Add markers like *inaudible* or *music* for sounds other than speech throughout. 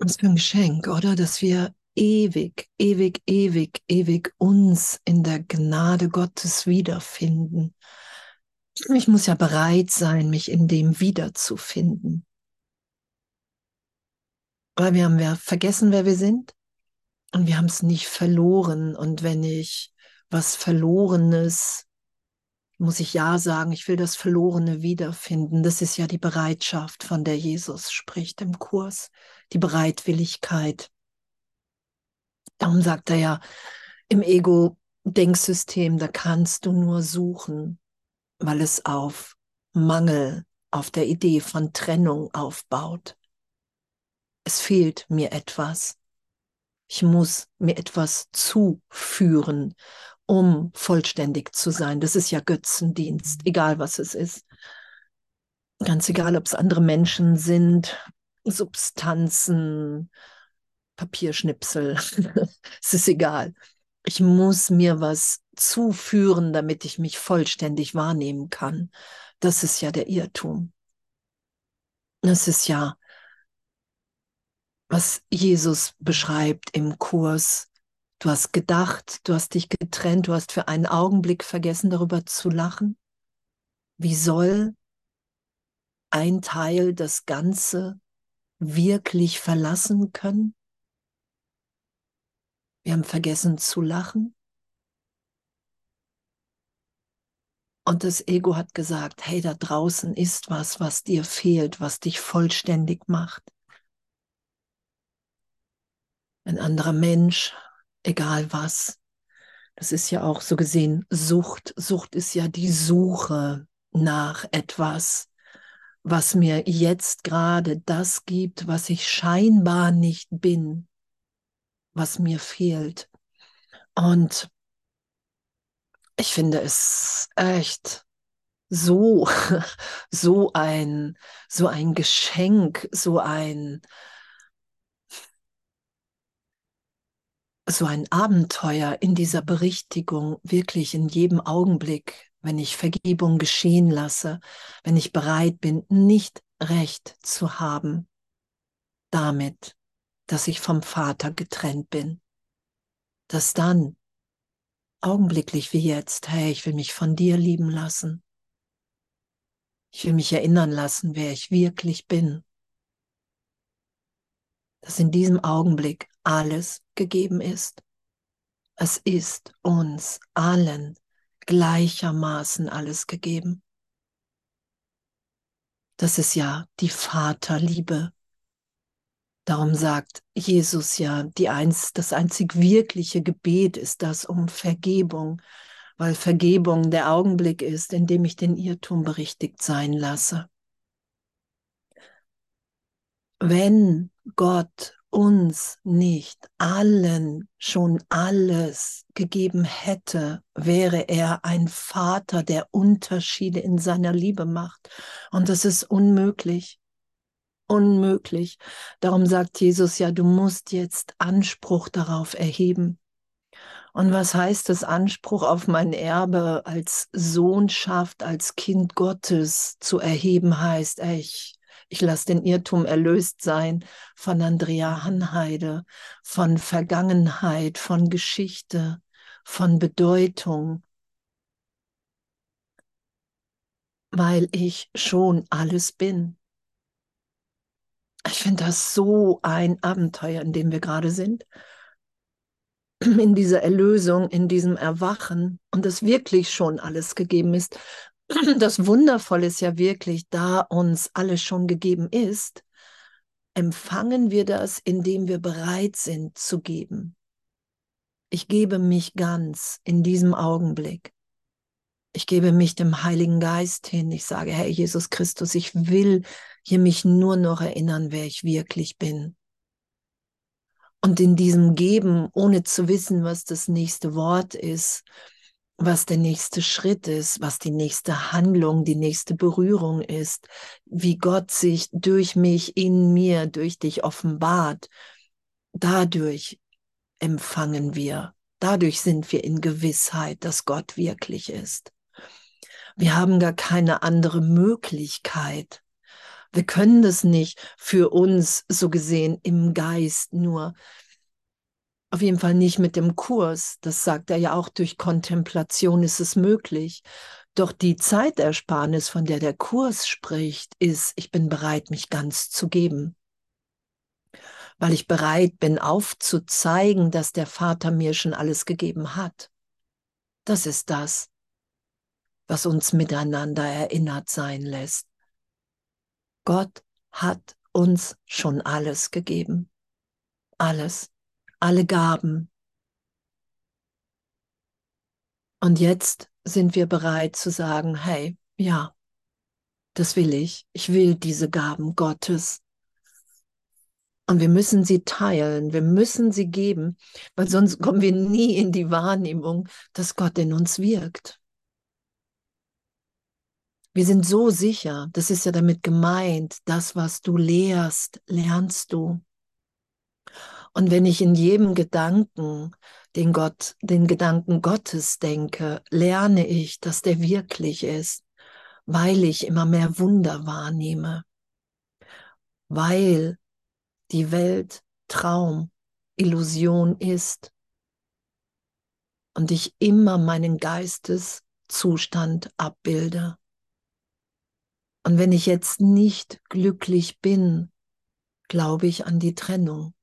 Was für ein Geschenk, oder? Dass wir ewig, ewig, ewig, ewig uns in der Gnade Gottes wiederfinden. Ich muss ja bereit sein, mich in dem wiederzufinden. Weil wir haben ja vergessen, wer wir sind und wir haben es nicht verloren. Und wenn ich was Verlorenes, muss ich ja sagen, ich will das Verlorene wiederfinden. Das ist ja die Bereitschaft, von der Jesus spricht im Kurs, die Bereitwilligkeit. Darum sagt er ja, im Ego-Denksystem, da kannst du nur suchen, weil es auf Mangel, auf der Idee von Trennung aufbaut. Es fehlt mir etwas. Ich muss mir etwas zuführen, um vollständig zu sein. Das ist ja Götzendienst, egal was es ist. Ganz egal, ob es andere Menschen sind, Substanzen, Papierschnipsel. *laughs* es ist egal. Ich muss mir was zuführen, damit ich mich vollständig wahrnehmen kann. Das ist ja der Irrtum. Das ist ja, was Jesus beschreibt im Kurs. Du hast gedacht, du hast dich getrennt, du hast für einen Augenblick vergessen, darüber zu lachen. Wie soll ein Teil das Ganze wirklich verlassen können? Wir haben vergessen zu lachen. Und das Ego hat gesagt, hey, da draußen ist was, was dir fehlt, was dich vollständig macht. Ein anderer Mensch, egal was. Das ist ja auch so gesehen Sucht. Sucht ist ja die Suche nach etwas, was mir jetzt gerade das gibt, was ich scheinbar nicht bin was mir fehlt. Und ich finde es echt so, *laughs* so ein, so ein Geschenk, so ein, so ein Abenteuer in dieser Berichtigung, wirklich in jedem Augenblick, wenn ich Vergebung geschehen lasse, wenn ich bereit bin, nicht recht zu haben damit, dass ich vom Vater getrennt bin. Dass dann, augenblicklich wie jetzt, hey, ich will mich von dir lieben lassen. Ich will mich erinnern lassen, wer ich wirklich bin. Dass in diesem Augenblick alles gegeben ist. Es ist uns allen gleichermaßen alles gegeben. Das ist ja die Vaterliebe, Darum sagt Jesus ja, die eins, das einzig wirkliche Gebet ist das um Vergebung, weil Vergebung der Augenblick ist, in dem ich den Irrtum berichtigt sein lasse. Wenn Gott uns nicht allen schon alles gegeben hätte, wäre er ein Vater, der Unterschiede in seiner Liebe macht. Und das ist unmöglich unmöglich. Darum sagt Jesus ja, du musst jetzt Anspruch darauf erheben. Und was heißt das Anspruch auf mein Erbe als Sohnschaft, als Kind Gottes zu erheben heißt, ich, ich lasse den Irrtum erlöst sein von Andrea Hanheide, von Vergangenheit, von Geschichte, von Bedeutung, weil ich schon alles bin. Ich finde das so ein Abenteuer, in dem wir gerade sind. In dieser Erlösung, in diesem Erwachen und es wirklich schon alles gegeben ist. Das Wundervolle ist ja wirklich, da uns alles schon gegeben ist, empfangen wir das, indem wir bereit sind zu geben. Ich gebe mich ganz in diesem Augenblick. Ich gebe mich dem Heiligen Geist hin. Ich sage, Herr Jesus Christus, ich will hier mich nur noch erinnern, wer ich wirklich bin. Und in diesem Geben, ohne zu wissen, was das nächste Wort ist, was der nächste Schritt ist, was die nächste Handlung, die nächste Berührung ist, wie Gott sich durch mich, in mir, durch dich offenbart, dadurch empfangen wir, dadurch sind wir in Gewissheit, dass Gott wirklich ist. Wir haben gar keine andere Möglichkeit, Wir können das nicht für uns so gesehen im Geist nur. Auf jeden Fall nicht mit dem Kurs. Das sagt er ja auch, durch Kontemplation ist es möglich. Doch die Zeitersparnis, von der der Kurs spricht, ist, ich bin bereit, mich ganz zu geben. Weil ich bereit bin, aufzuzeigen, dass der Vater mir schon alles gegeben hat. Das ist das, was uns miteinander erinnert sein lässt. Gott hat uns schon alles gegeben. Alles. Alle Gaben. Und jetzt sind wir bereit zu sagen, hey, ja, das will ich. Ich will diese Gaben Gottes. Und wir müssen sie teilen, wir müssen sie geben, weil sonst kommen wir nie in die Wahrnehmung, dass Gott in uns wirkt. Wir sind so sicher, das ist ja damit gemeint, das, was du lehrst, lernst du. Und wenn ich in jedem Gedanken den Gott, den Gedanken Gottes denke, lerne ich, dass der wirklich ist, weil ich immer mehr Wunder wahrnehme, weil die Welt Traum, Illusion ist und ich immer meinen Geisteszustand abbilde. Und wenn ich jetzt nicht glücklich bin, glaube ich an die Trennung.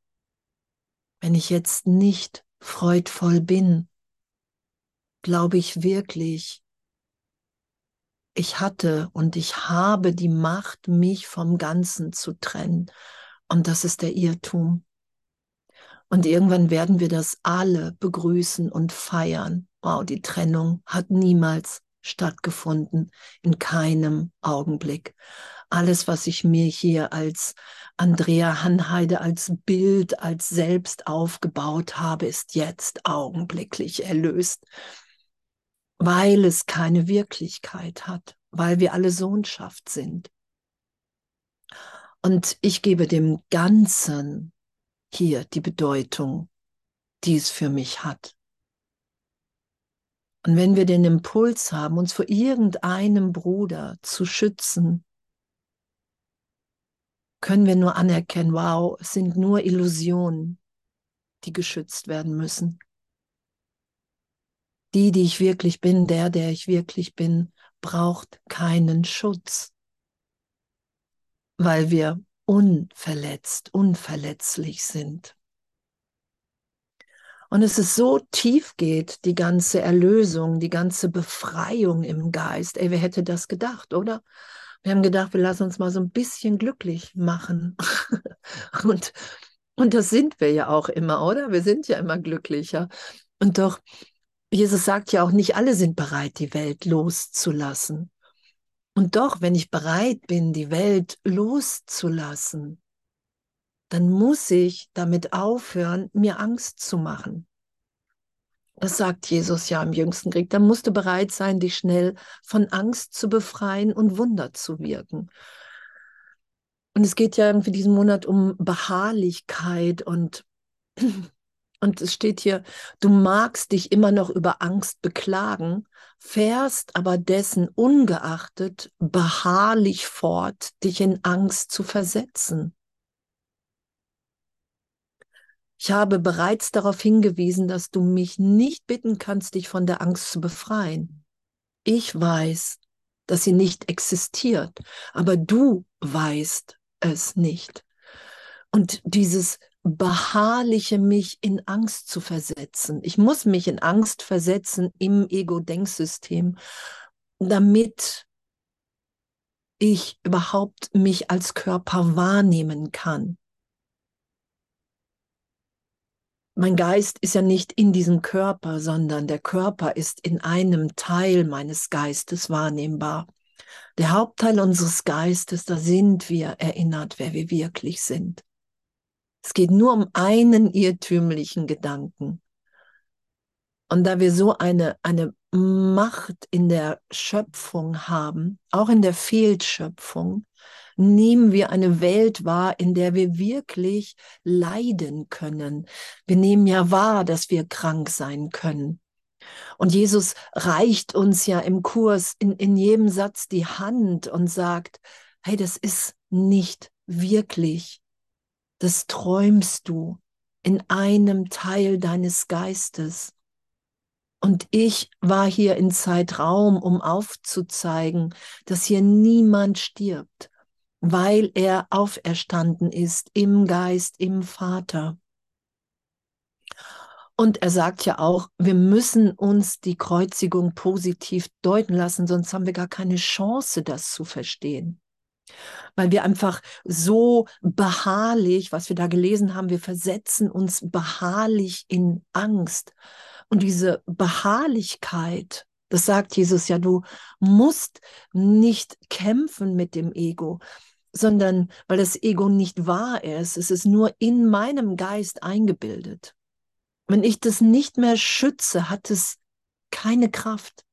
Wenn ich jetzt nicht freudvoll bin, glaube ich wirklich, ich hatte und ich habe die Macht, mich vom Ganzen zu trennen. Und das ist der Irrtum. Und irgendwann werden wir das alle begrüßen und feiern. Wow, die Trennung hat niemals stattgefunden, in keinem Augenblick. Alles, was ich mir hier als Andrea Hanheide, als Bild, als selbst aufgebaut habe, ist jetzt augenblicklich erlöst, weil es keine Wirklichkeit hat, weil wir alle Sohnschaft sind. Und ich gebe dem Ganzen hier die Bedeutung, die es für mich hat. Und wenn wir den Impuls haben, uns vor irgendeinem Bruder zu schützen, können wir nur anerkennen, wow, es sind nur Illusionen, die geschützt werden müssen. Die, die ich wirklich bin, der, der ich wirklich bin, braucht keinen Schutz, weil wir unverletzt, unverletzlich sind. Und es ist so tief geht, die ganze Erlösung, die ganze Befreiung im Geist. Ey, wer hätte das gedacht, oder? Wir haben gedacht, wir lassen uns mal so ein bisschen glücklich machen. *laughs* und, und das sind wir ja auch immer, oder? Wir sind ja immer glücklicher. Und doch, Jesus sagt ja auch, nicht alle sind bereit, die Welt loszulassen. Und doch, wenn ich bereit bin, die Welt loszulassen, dann muss ich damit aufhören, mir Angst zu machen. Das sagt Jesus ja im jüngsten Krieg. Dann musst du bereit sein, dich schnell von Angst zu befreien und Wunder zu wirken. Und es geht ja irgendwie diesen Monat um Beharrlichkeit und, *clears throat* und es steht hier, du magst dich immer noch über Angst beklagen, fährst aber dessen ungeachtet beharrlich fort, dich in Angst zu versetzen. Ich habe bereits darauf hingewiesen, dass du mich nicht bitten kannst, dich von der Angst zu befreien. Ich weiß, dass sie nicht existiert, aber du weißt es nicht. Und dieses beharrliche mich in Angst zu versetzen. Ich muss mich in Angst versetzen im Ego-Denksystem, damit ich überhaupt mich als Körper wahrnehmen kann. Mein Geist ist ja nicht in diesem Körper, sondern der Körper ist in einem Teil meines Geistes wahrnehmbar. Der Hauptteil unseres Geistes, da sind wir erinnert, wer wir wirklich sind. Es geht nur um einen irrtümlichen Gedanken. Und da wir so eine, eine Macht in der Schöpfung haben, auch in der Fehlschöpfung, nehmen wir eine Welt wahr, in der wir wirklich leiden können. Wir nehmen ja wahr, dass wir krank sein können. Und Jesus reicht uns ja im Kurs in, in jedem Satz die Hand und sagt, hey, das ist nicht wirklich. Das träumst du in einem Teil deines Geistes. Und ich war hier in Zeitraum, um aufzuzeigen, dass hier niemand stirbt, weil er auferstanden ist im Geist, im Vater. Und er sagt ja auch, wir müssen uns die Kreuzigung positiv deuten lassen, sonst haben wir gar keine Chance, das zu verstehen. Weil wir einfach so beharrlich, was wir da gelesen haben, wir versetzen uns beharrlich in Angst. Und diese Beharrlichkeit, das sagt Jesus ja, du musst nicht kämpfen mit dem Ego, sondern weil das Ego nicht wahr ist, es ist nur in meinem Geist eingebildet. Wenn ich das nicht mehr schütze, hat es keine Kraft.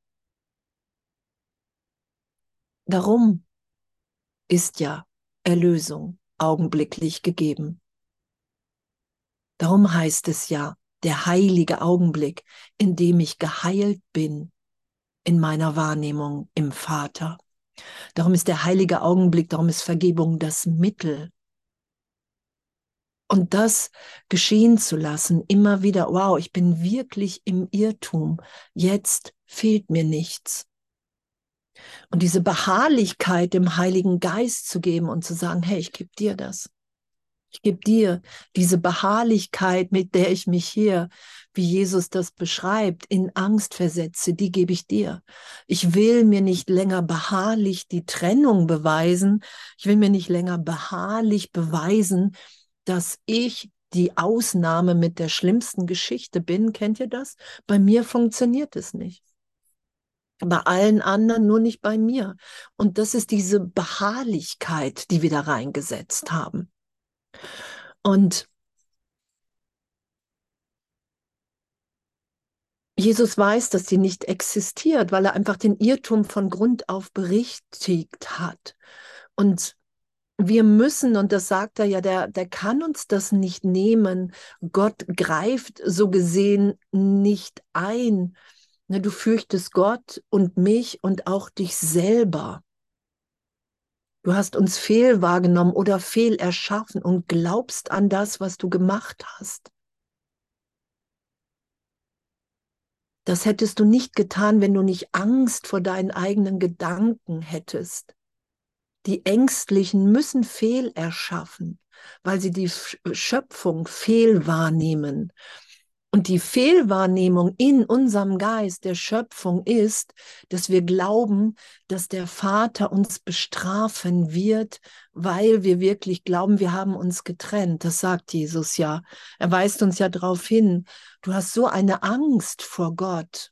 Darum ist ja Erlösung augenblicklich gegeben. Darum heißt es ja, der heilige Augenblick, in dem ich geheilt bin in meiner Wahrnehmung im Vater. Darum ist der heilige Augenblick, darum ist Vergebung das Mittel, und das geschehen zu lassen, immer wieder, wow, ich bin wirklich im Irrtum, jetzt fehlt mir nichts. Und diese Beharrlichkeit dem Heiligen Geist zu geben und zu sagen, hey, ich gebe dir das. Ich gebe dir diese Beharrlichkeit, mit der ich mich hier, wie Jesus das beschreibt, in Angst versetze, die gebe ich dir. Ich will mir nicht länger beharrlich die Trennung beweisen. Ich will mir nicht länger beharrlich beweisen, dass ich die Ausnahme mit der schlimmsten Geschichte bin. Kennt ihr das? Bei mir funktioniert es nicht. Bei allen anderen, nur nicht bei mir. Und das ist diese Beharrlichkeit, die wir da reingesetzt haben. Und Jesus weiß, dass sie nicht existiert, weil er einfach den Irrtum von Grund auf berichtigt hat. Und wir müssen, und das sagt er ja, der, der kann uns das nicht nehmen. Gott greift so gesehen nicht ein. Ne, du fürchtest Gott und mich und auch dich selber. Du hast uns fehl wahrgenommen oder fehl erschaffen und glaubst an das, was du gemacht hast. Das hättest du nicht getan, wenn du nicht Angst vor deinen eigenen Gedanken hättest. Die Ängstlichen müssen Fehl erschaffen, weil sie die Schöpfung fehl wahrnehmen. Und die Fehlwahrnehmung in unserem Geist der Schöpfung ist, dass wir glauben, dass der Vater uns bestrafen wird, weil wir wirklich glauben, wir haben uns getrennt. Das sagt Jesus ja. Er weist uns ja darauf hin. Du hast so eine Angst vor Gott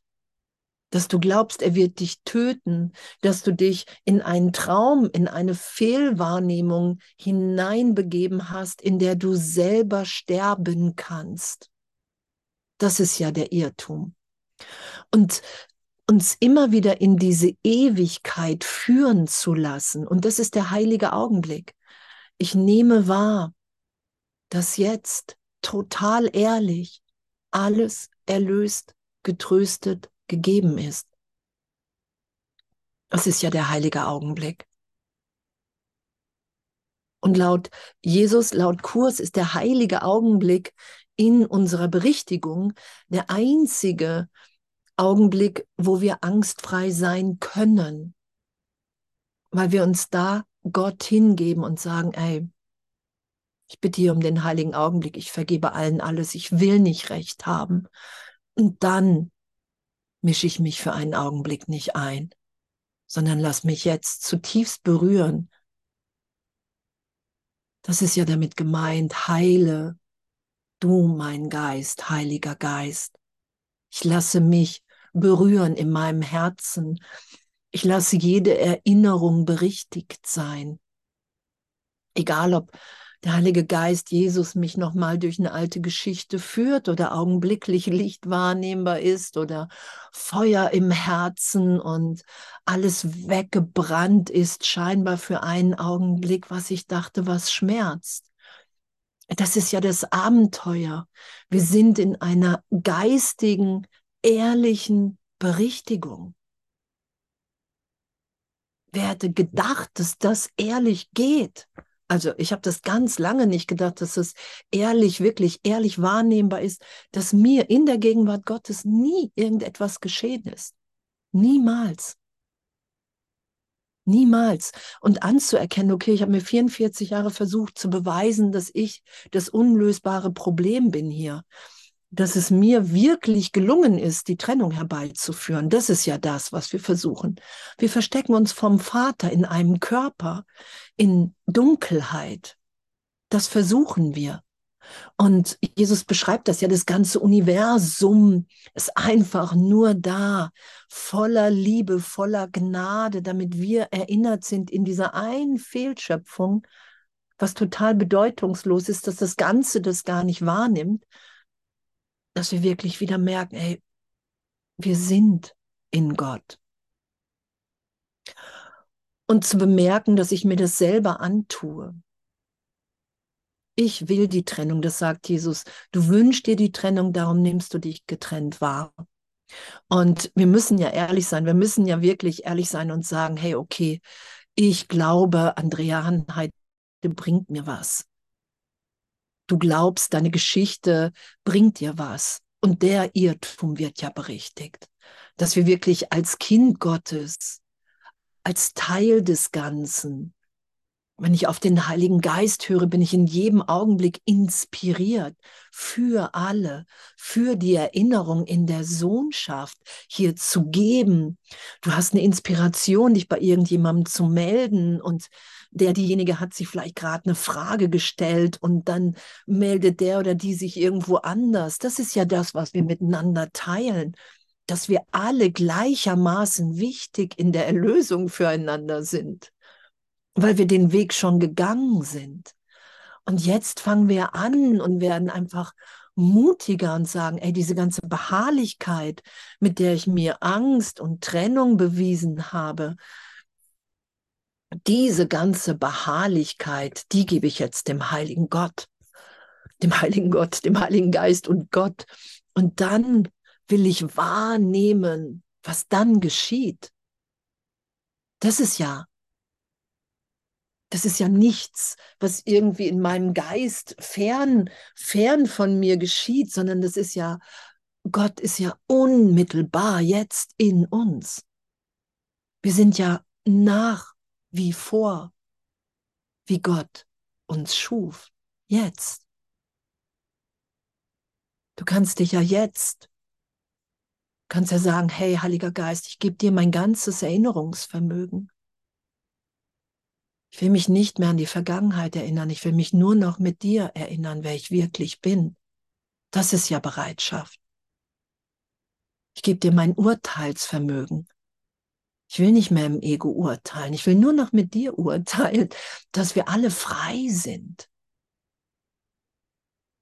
dass du glaubst, er wird dich töten, dass du dich in einen Traum, in eine Fehlwahrnehmung hineinbegeben hast, in der du selber sterben kannst. Das ist ja der Irrtum. Und uns immer wieder in diese Ewigkeit führen zu lassen, und das ist der heilige Augenblick. Ich nehme wahr, dass jetzt total ehrlich alles erlöst, getröstet gegeben ist. Das ist ja der heilige Augenblick. Und laut Jesus, laut Kurs ist der heilige Augenblick in unserer Berichtigung der einzige Augenblick, wo wir angstfrei sein können, weil wir uns da Gott hingeben und sagen, ey, ich bitte hier um den heiligen Augenblick, ich vergebe allen alles, ich will nicht recht haben. Und dann mische ich mich für einen Augenblick nicht ein, sondern lass mich jetzt zutiefst berühren. Das ist ja damit gemeint, heile du mein Geist, heiliger Geist. Ich lasse mich berühren in meinem Herzen. Ich lasse jede Erinnerung berichtigt sein. Egal ob der Heilige Geist Jesus mich nochmal durch eine alte Geschichte führt oder augenblicklich Licht wahrnehmbar ist oder Feuer im Herzen und alles weggebrannt ist, scheinbar für einen Augenblick, was ich dachte, was schmerzt. Das ist ja das Abenteuer. Wir sind in einer geistigen, ehrlichen Berichtigung. Wer hätte gedacht, dass das ehrlich geht? Also ich habe das ganz lange nicht gedacht, dass es ehrlich, wirklich ehrlich wahrnehmbar ist, dass mir in der Gegenwart Gottes nie irgendetwas geschehen ist. Niemals. Niemals. Und anzuerkennen, okay, ich habe mir 44 Jahre versucht zu beweisen, dass ich das unlösbare Problem bin hier. Dass es mir wirklich gelungen ist, die Trennung herbeizuführen. Das ist ja das, was wir versuchen. Wir verstecken uns vom Vater in einem Körper, in Dunkelheit. Das versuchen wir. Und Jesus beschreibt das ja, das ganze Universum ist einfach nur da, voller Liebe, voller Gnade, damit wir erinnert sind in dieser einen Fehlschöpfung, was total bedeutungslos ist, dass das Ganze das gar nicht wahrnimmt, dass wir wirklich wieder merken, ey, wir sind in Gott. Und zu bemerken, dass ich mir das selber antue, ich will die Trennung, das sagt Jesus. Du wünschst dir die Trennung, darum nimmst du dich getrennt wahr. Und wir müssen ja ehrlich sein, wir müssen ja wirklich ehrlich sein und sagen, hey, okay, ich glaube, Andrea Hanheit bringt mir was. Du glaubst, deine Geschichte bringt dir was. Und der Irrtum wird ja berichtigt, dass wir wirklich als Kind Gottes, als Teil des Ganzen, wenn ich auf den Heiligen Geist höre, bin ich in jedem Augenblick inspiriert für alle, für die Erinnerung in der Sohnschaft hier zu geben. Du hast eine Inspiration, dich bei irgendjemandem zu melden und der, diejenige hat sich vielleicht gerade eine Frage gestellt und dann meldet der oder die sich irgendwo anders. Das ist ja das, was wir miteinander teilen dass wir alle gleichermaßen wichtig in der Erlösung füreinander sind weil wir den Weg schon gegangen sind. Und jetzt fangen wir an und werden einfach mutiger und sagen, ey, diese ganze Beharrlichkeit, mit der ich mir Angst und Trennung bewiesen habe, diese ganze Beharrlichkeit, die gebe ich jetzt dem heiligen Gott, dem heiligen Gott, dem heiligen Geist und Gott. Und dann will ich wahrnehmen, was dann geschieht. Das ist ja das ist ja nichts, was irgendwie in meinem Geist fern, fern von mir geschieht, sondern das ist ja, Gott ist ja unmittelbar jetzt in uns. Wir sind ja nach wie vor, wie Gott uns schuf, jetzt. Du kannst dich ja jetzt, kannst ja sagen, hey, Heiliger Geist, ich gebe dir mein ganzes Erinnerungsvermögen. Ich will mich nicht mehr an die Vergangenheit erinnern. Ich will mich nur noch mit dir erinnern, wer ich wirklich bin. Das ist ja Bereitschaft. Ich gebe dir mein Urteilsvermögen. Ich will nicht mehr im Ego urteilen. Ich will nur noch mit dir urteilen, *laughs* dass wir alle frei sind.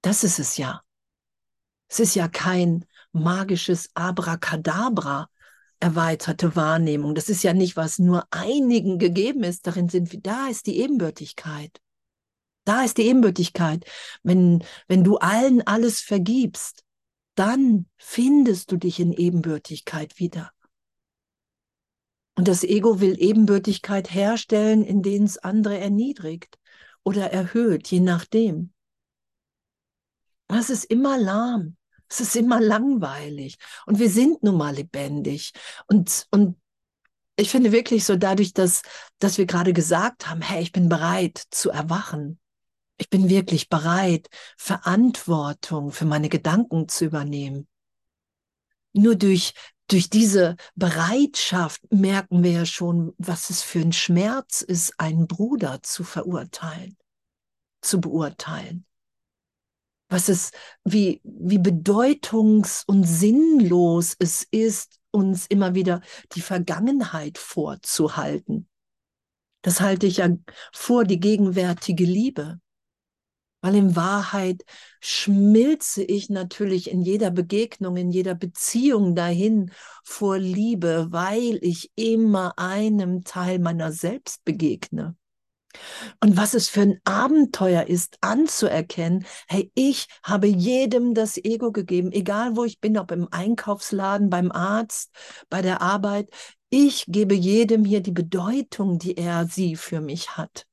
Das ist es ja. Es ist ja kein magisches Abracadabra, erweiterte Wahrnehmung. Das ist ja nicht, was nur einigen gegeben ist. Darin sind wir, da ist die Ebenbürtigkeit. Da ist die Ebenbürtigkeit. Wenn, wenn du allen alles vergibst, dann findest du dich in Ebenbürtigkeit wieder. Und das Ego will Ebenbürtigkeit herstellen, indem es andere erniedrigt oder erhöht, je nachdem. Das ist immer lahm. Es ist immer langweilig. Und wir sind nun mal lebendig. Und, und ich finde wirklich so dadurch, dass, dass wir gerade gesagt haben, hey, ich bin bereit zu erwachen. Ich bin wirklich bereit, Verantwortung für meine Gedanken zu übernehmen. Nur durch, durch diese Bereitschaft merken wir ja schon, was es für ein Schmerz ist, einen Bruder zu verurteilen, zu beurteilen was es, wie, wie bedeutungs- und sinnlos es ist, uns immer wieder die Vergangenheit vorzuhalten. Das halte ich ja vor, die gegenwärtige Liebe. Weil in Wahrheit schmilze ich natürlich in jeder Begegnung, in jeder Beziehung dahin vor Liebe, weil ich immer einem Teil meiner selbst begegne. Und was es für ein Abenteuer ist, anzuerkennen, hey, ich habe jedem das Ego gegeben, egal wo ich bin, ob im Einkaufsladen, beim Arzt, bei der Arbeit. Ich gebe jedem hier die Bedeutung, die er sie für mich hat.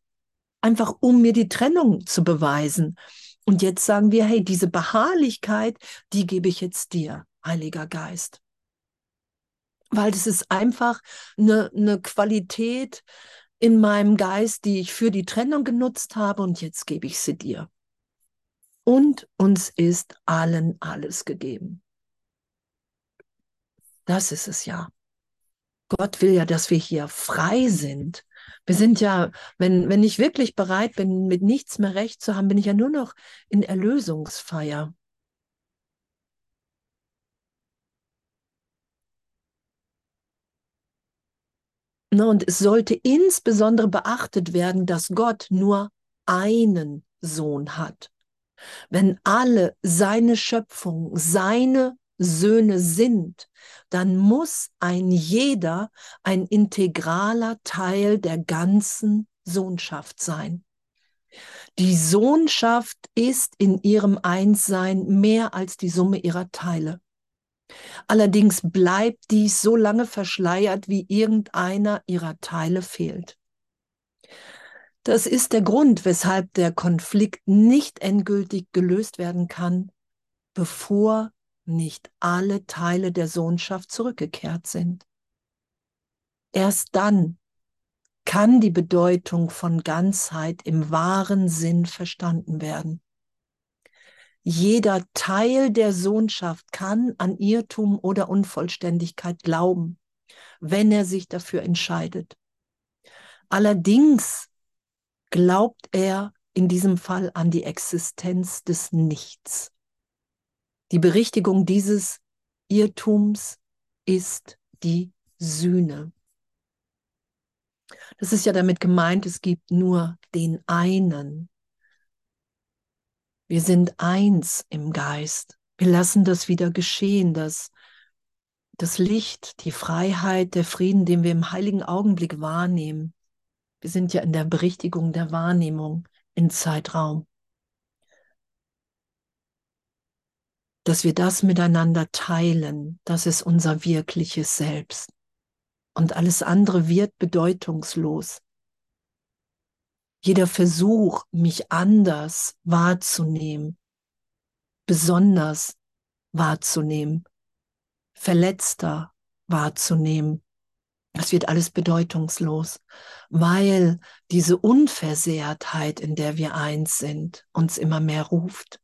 Einfach um mir die Trennung zu beweisen. Und jetzt sagen wir, hey, diese Beharrlichkeit, die gebe ich jetzt dir, Heiliger Geist. Weil das ist einfach eine, eine Qualität in meinem Geist, die ich für die Trennung genutzt habe und jetzt gebe ich sie dir. Und uns ist allen alles gegeben. Das ist es ja. Gott will ja, dass wir hier frei sind. Wir sind ja, wenn, wenn ich wirklich bereit bin, mit nichts mehr recht zu haben, bin ich ja nur noch in Erlösungsfeier. Und es sollte insbesondere beachtet werden, dass Gott nur einen Sohn hat. Wenn alle seine Schöpfung, seine Söhne sind, dann muss ein jeder ein integraler Teil der ganzen Sohnschaft sein. Die Sohnschaft ist in ihrem Einssein mehr als die Summe ihrer Teile. Allerdings bleibt dies so lange verschleiert, wie irgendeiner ihrer Teile fehlt. Das ist der Grund, weshalb der Konflikt nicht endgültig gelöst werden kann, bevor nicht alle Teile der Sohnschaft zurückgekehrt sind. Erst dann kann die Bedeutung von Ganzheit im wahren Sinn verstanden werden. Jeder Teil der Sohnschaft kann an Irrtum oder Unvollständigkeit glauben, wenn er sich dafür entscheidet. Allerdings glaubt er in diesem Fall an die Existenz des Nichts. Die Berichtigung dieses Irrtums ist die Sühne. Das ist ja damit gemeint, es gibt nur den einen, wir sind eins im Geist. Wir lassen das wieder geschehen, dass das Licht, die Freiheit, der Frieden, den wir im heiligen Augenblick wahrnehmen. Wir sind ja in der Berichtigung der Wahrnehmung in Zeitraum. Dass wir das miteinander teilen, das ist unser wirkliches Selbst. Und alles andere wird bedeutungslos. Jeder Versuch, mich anders wahrzunehmen, besonders wahrzunehmen, verletzter wahrzunehmen, das wird alles bedeutungslos, weil diese Unversehrtheit, in der wir eins sind, uns immer mehr ruft.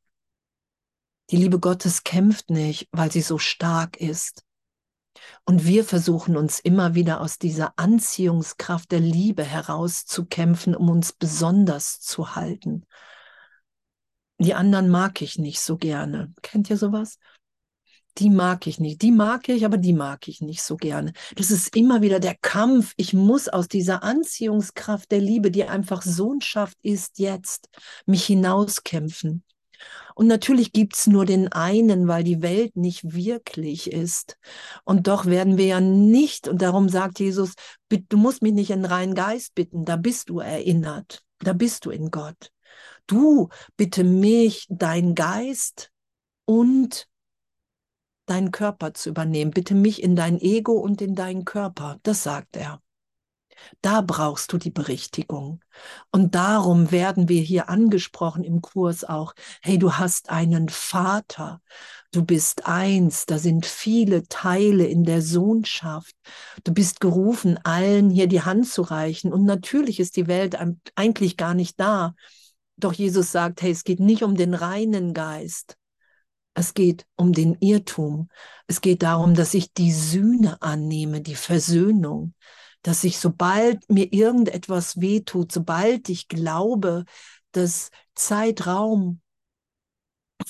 Die Liebe Gottes kämpft nicht, weil sie so stark ist, und wir versuchen uns immer wieder aus dieser Anziehungskraft der Liebe herauszukämpfen, um uns besonders zu halten. Die anderen mag ich nicht so gerne. Kennt ihr sowas? Die mag ich nicht. Die mag ich, aber die mag ich nicht so gerne. Das ist immer wieder der Kampf. Ich muss aus dieser Anziehungskraft der Liebe, die einfach Sohnschaft ist, jetzt mich hinauskämpfen. Und natürlich gibt's nur den einen, weil die Welt nicht wirklich ist. Und doch werden wir ja nicht, und darum sagt Jesus, du musst mich nicht in den reinen Geist bitten, da bist du erinnert, da bist du in Gott. Du bitte mich, dein Geist und deinen Körper zu übernehmen. Bitte mich in dein Ego und in deinen Körper. Das sagt er. Da brauchst du die Berichtigung. Und darum werden wir hier angesprochen im Kurs auch, hey, du hast einen Vater, du bist eins, da sind viele Teile in der Sohnschaft. Du bist gerufen, allen hier die Hand zu reichen. Und natürlich ist die Welt eigentlich gar nicht da. Doch Jesus sagt, hey, es geht nicht um den reinen Geist. Es geht um den Irrtum. Es geht darum, dass ich die Sühne annehme, die Versöhnung dass ich, sobald mir irgendetwas wehtut, sobald ich glaube, dass Zeitraum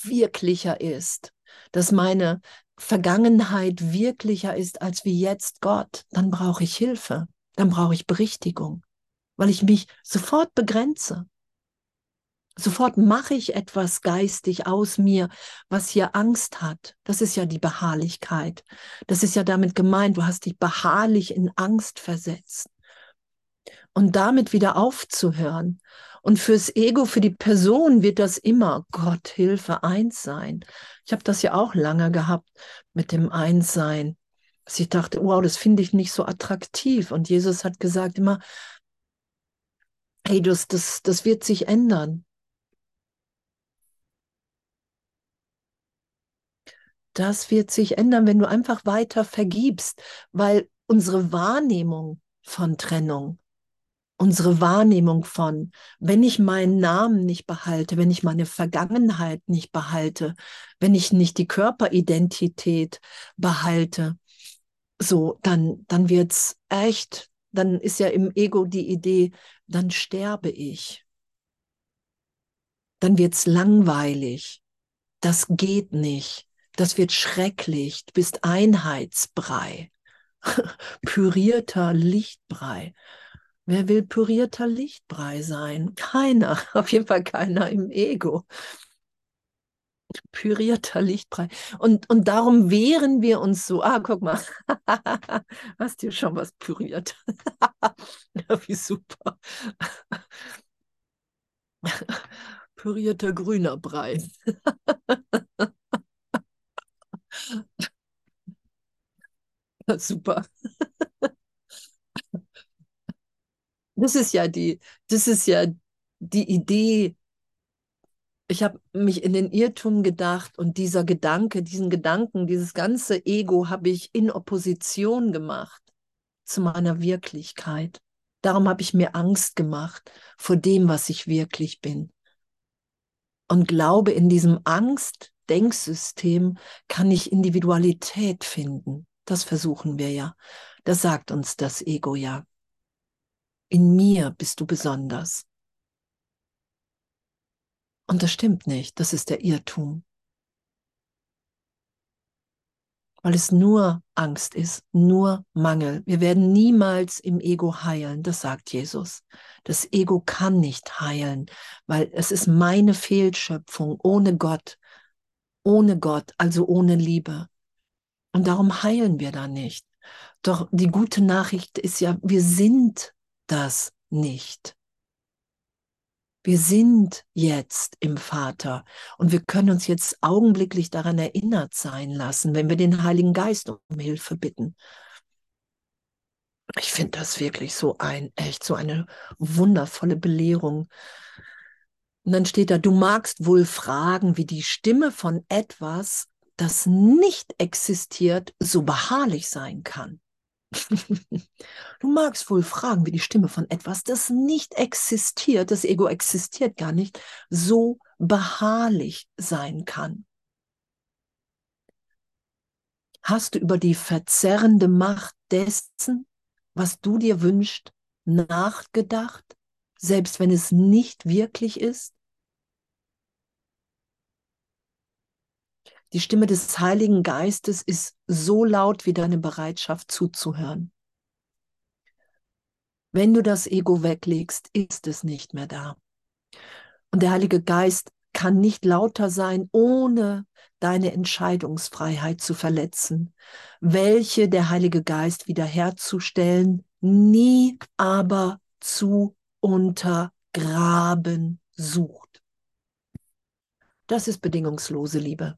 wirklicher ist, dass meine Vergangenheit wirklicher ist als wie jetzt Gott, dann brauche ich Hilfe, dann brauche ich Berichtigung, weil ich mich sofort begrenze. Sofort mache ich etwas geistig aus mir, was hier Angst hat. Das ist ja die Beharrlichkeit. Das ist ja damit gemeint, du hast dich beharrlich in Angst versetzt. Und damit wieder aufzuhören. Und fürs Ego, für die Person wird das immer Gott, Hilfe, eins sein. Ich habe das ja auch lange gehabt mit dem Einssein. dass ich dachte, wow, das finde ich nicht so attraktiv. Und Jesus hat gesagt immer, hey, das, das, das wird sich ändern. Das wird sich ändern, wenn du einfach weiter vergibst, weil unsere Wahrnehmung von Trennung, unsere Wahrnehmung von, wenn ich meinen Namen nicht behalte, wenn ich meine Vergangenheit nicht behalte, wenn ich nicht die Körperidentität behalte, so, dann, dann wird's echt, dann ist ja im Ego die Idee, dann sterbe ich. Dann wird's langweilig. Das geht nicht. Das wird schrecklich. Du bist Einheitsbrei. *laughs* pürierter Lichtbrei. Wer will pürierter Lichtbrei sein? Keiner. *laughs* Auf jeden Fall keiner im Ego pürierter Lichtbrei. Und, und darum wehren wir uns so. Ah, guck mal, *laughs* hast dir schon was püriert. ja, wie super. Pürierter grüner Brei. *laughs* super. Das ist ja die, das ist ja die Idee ich habe mich in den Irrtum gedacht und dieser Gedanke, diesen Gedanken, dieses ganze Ego habe ich in Opposition gemacht zu meiner Wirklichkeit. Darum habe ich mir Angst gemacht vor dem, was ich wirklich bin. Und glaube, in diesem Angst-Denksystem kann ich Individualität finden. Das versuchen wir ja. Das sagt uns das Ego ja. In mir bist du besonders. Und das stimmt nicht, das ist der Irrtum. Weil es nur Angst ist, nur Mangel. Wir werden niemals im Ego heilen, das sagt Jesus. Das Ego kann nicht heilen, weil es ist meine Fehlschöpfung ohne Gott, ohne Gott, also ohne Liebe. Und darum heilen wir da nicht. Doch die gute Nachricht ist ja, wir sind das nicht. Wir sind jetzt im Vater und wir können uns jetzt augenblicklich daran erinnert sein lassen, wenn wir den Heiligen Geist um Hilfe bitten. Ich finde das wirklich so ein, echt so eine wundervolle Belehrung. Und dann steht da, du magst wohl fragen, wie die Stimme von etwas, das nicht existiert, so beharrlich sein kann. *laughs* Du magst wohl fragen, wie die Stimme von etwas, das nicht existiert, das Ego existiert gar nicht, so beharrlich sein kann. Hast du über die verzerrende Macht dessen, was du dir wünschst, nachgedacht, selbst wenn es nicht wirklich ist? Die Stimme des Heiligen Geistes ist so laut wie deine Bereitschaft zuzuhören. Wenn du das Ego weglegst, ist es nicht mehr da. Und der Heilige Geist kann nicht lauter sein, ohne deine Entscheidungsfreiheit zu verletzen, welche der Heilige Geist wiederherzustellen, nie aber zu untergraben sucht. Das ist bedingungslose Liebe.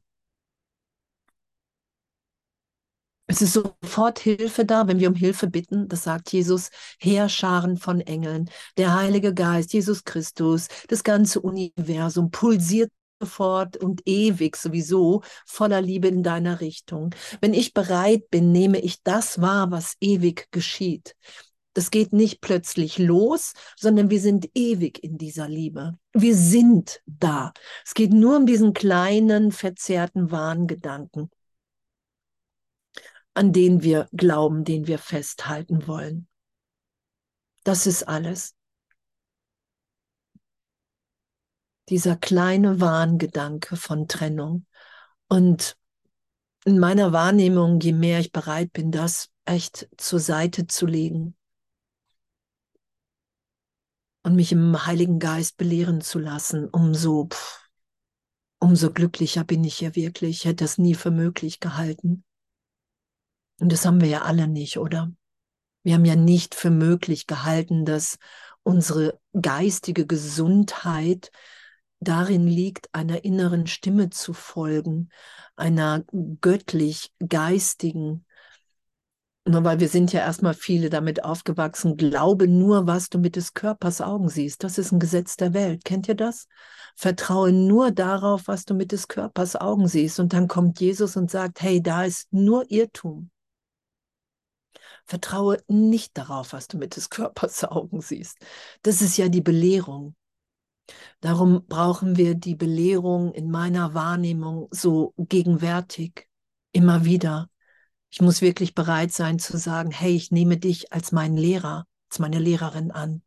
Es ist sofort Hilfe da, wenn wir um Hilfe bitten. Das sagt Jesus. Heerscharen von Engeln, der Heilige Geist, Jesus Christus, das ganze Universum pulsiert sofort und ewig sowieso voller Liebe in deiner Richtung. Wenn ich bereit bin, nehme ich das wahr, was ewig geschieht. Das geht nicht plötzlich los, sondern wir sind ewig in dieser Liebe. Wir sind da. Es geht nur um diesen kleinen, verzerrten Wahngedanken an den wir glauben, den wir festhalten wollen. Das ist alles. Dieser kleine Wahngedanke von Trennung. Und in meiner Wahrnehmung, je mehr ich bereit bin, das echt zur Seite zu legen und mich im Heiligen Geist belehren zu lassen, umso, pff, umso glücklicher bin ich hier wirklich. Ich hätte das nie für möglich gehalten. Und das haben wir ja alle nicht, oder? Wir haben ja nicht für möglich gehalten, dass unsere geistige Gesundheit darin liegt, einer inneren Stimme zu folgen, einer göttlich geistigen, Nur weil wir sind ja erstmal viele damit aufgewachsen, glaube nur, was du mit des Körpers Augen siehst. Das ist ein Gesetz der Welt. Kennt ihr das? Vertraue nur darauf, was du mit des Körpers Augen siehst. Und dann kommt Jesus und sagt, hey, da ist nur Irrtum. Vertraue nicht darauf, was du mit des Körpers Augen siehst. Das ist ja die Belehrung. Darum brauchen wir die Belehrung in meiner Wahrnehmung so gegenwärtig, immer wieder. Ich muss wirklich bereit sein zu sagen, hey, ich nehme dich als meinen Lehrer, als meine Lehrerin an.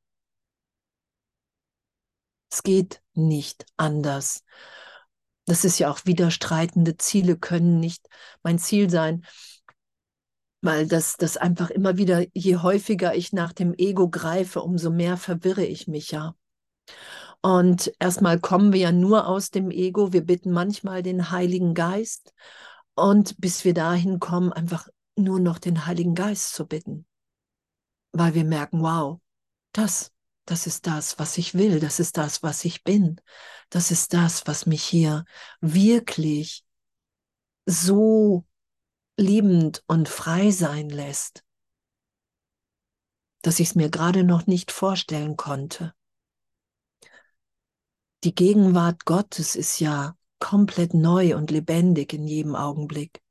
Es geht nicht anders. Das ist ja auch widerstreitende Ziele können nicht mein Ziel sein, weil das, das einfach immer wieder, je häufiger ich nach dem Ego greife, umso mehr verwirre ich mich ja. Und erstmal kommen wir ja nur aus dem Ego. Wir bitten manchmal den Heiligen Geist und bis wir dahin kommen, einfach nur noch den Heiligen Geist zu bitten. Weil wir merken, wow, das, das ist das, was ich will, das ist das, was ich bin, das ist das, was mich hier wirklich so liebend und frei sein lässt, dass ich es mir gerade noch nicht vorstellen konnte. Die Gegenwart Gottes ist ja komplett neu und lebendig in jedem Augenblick.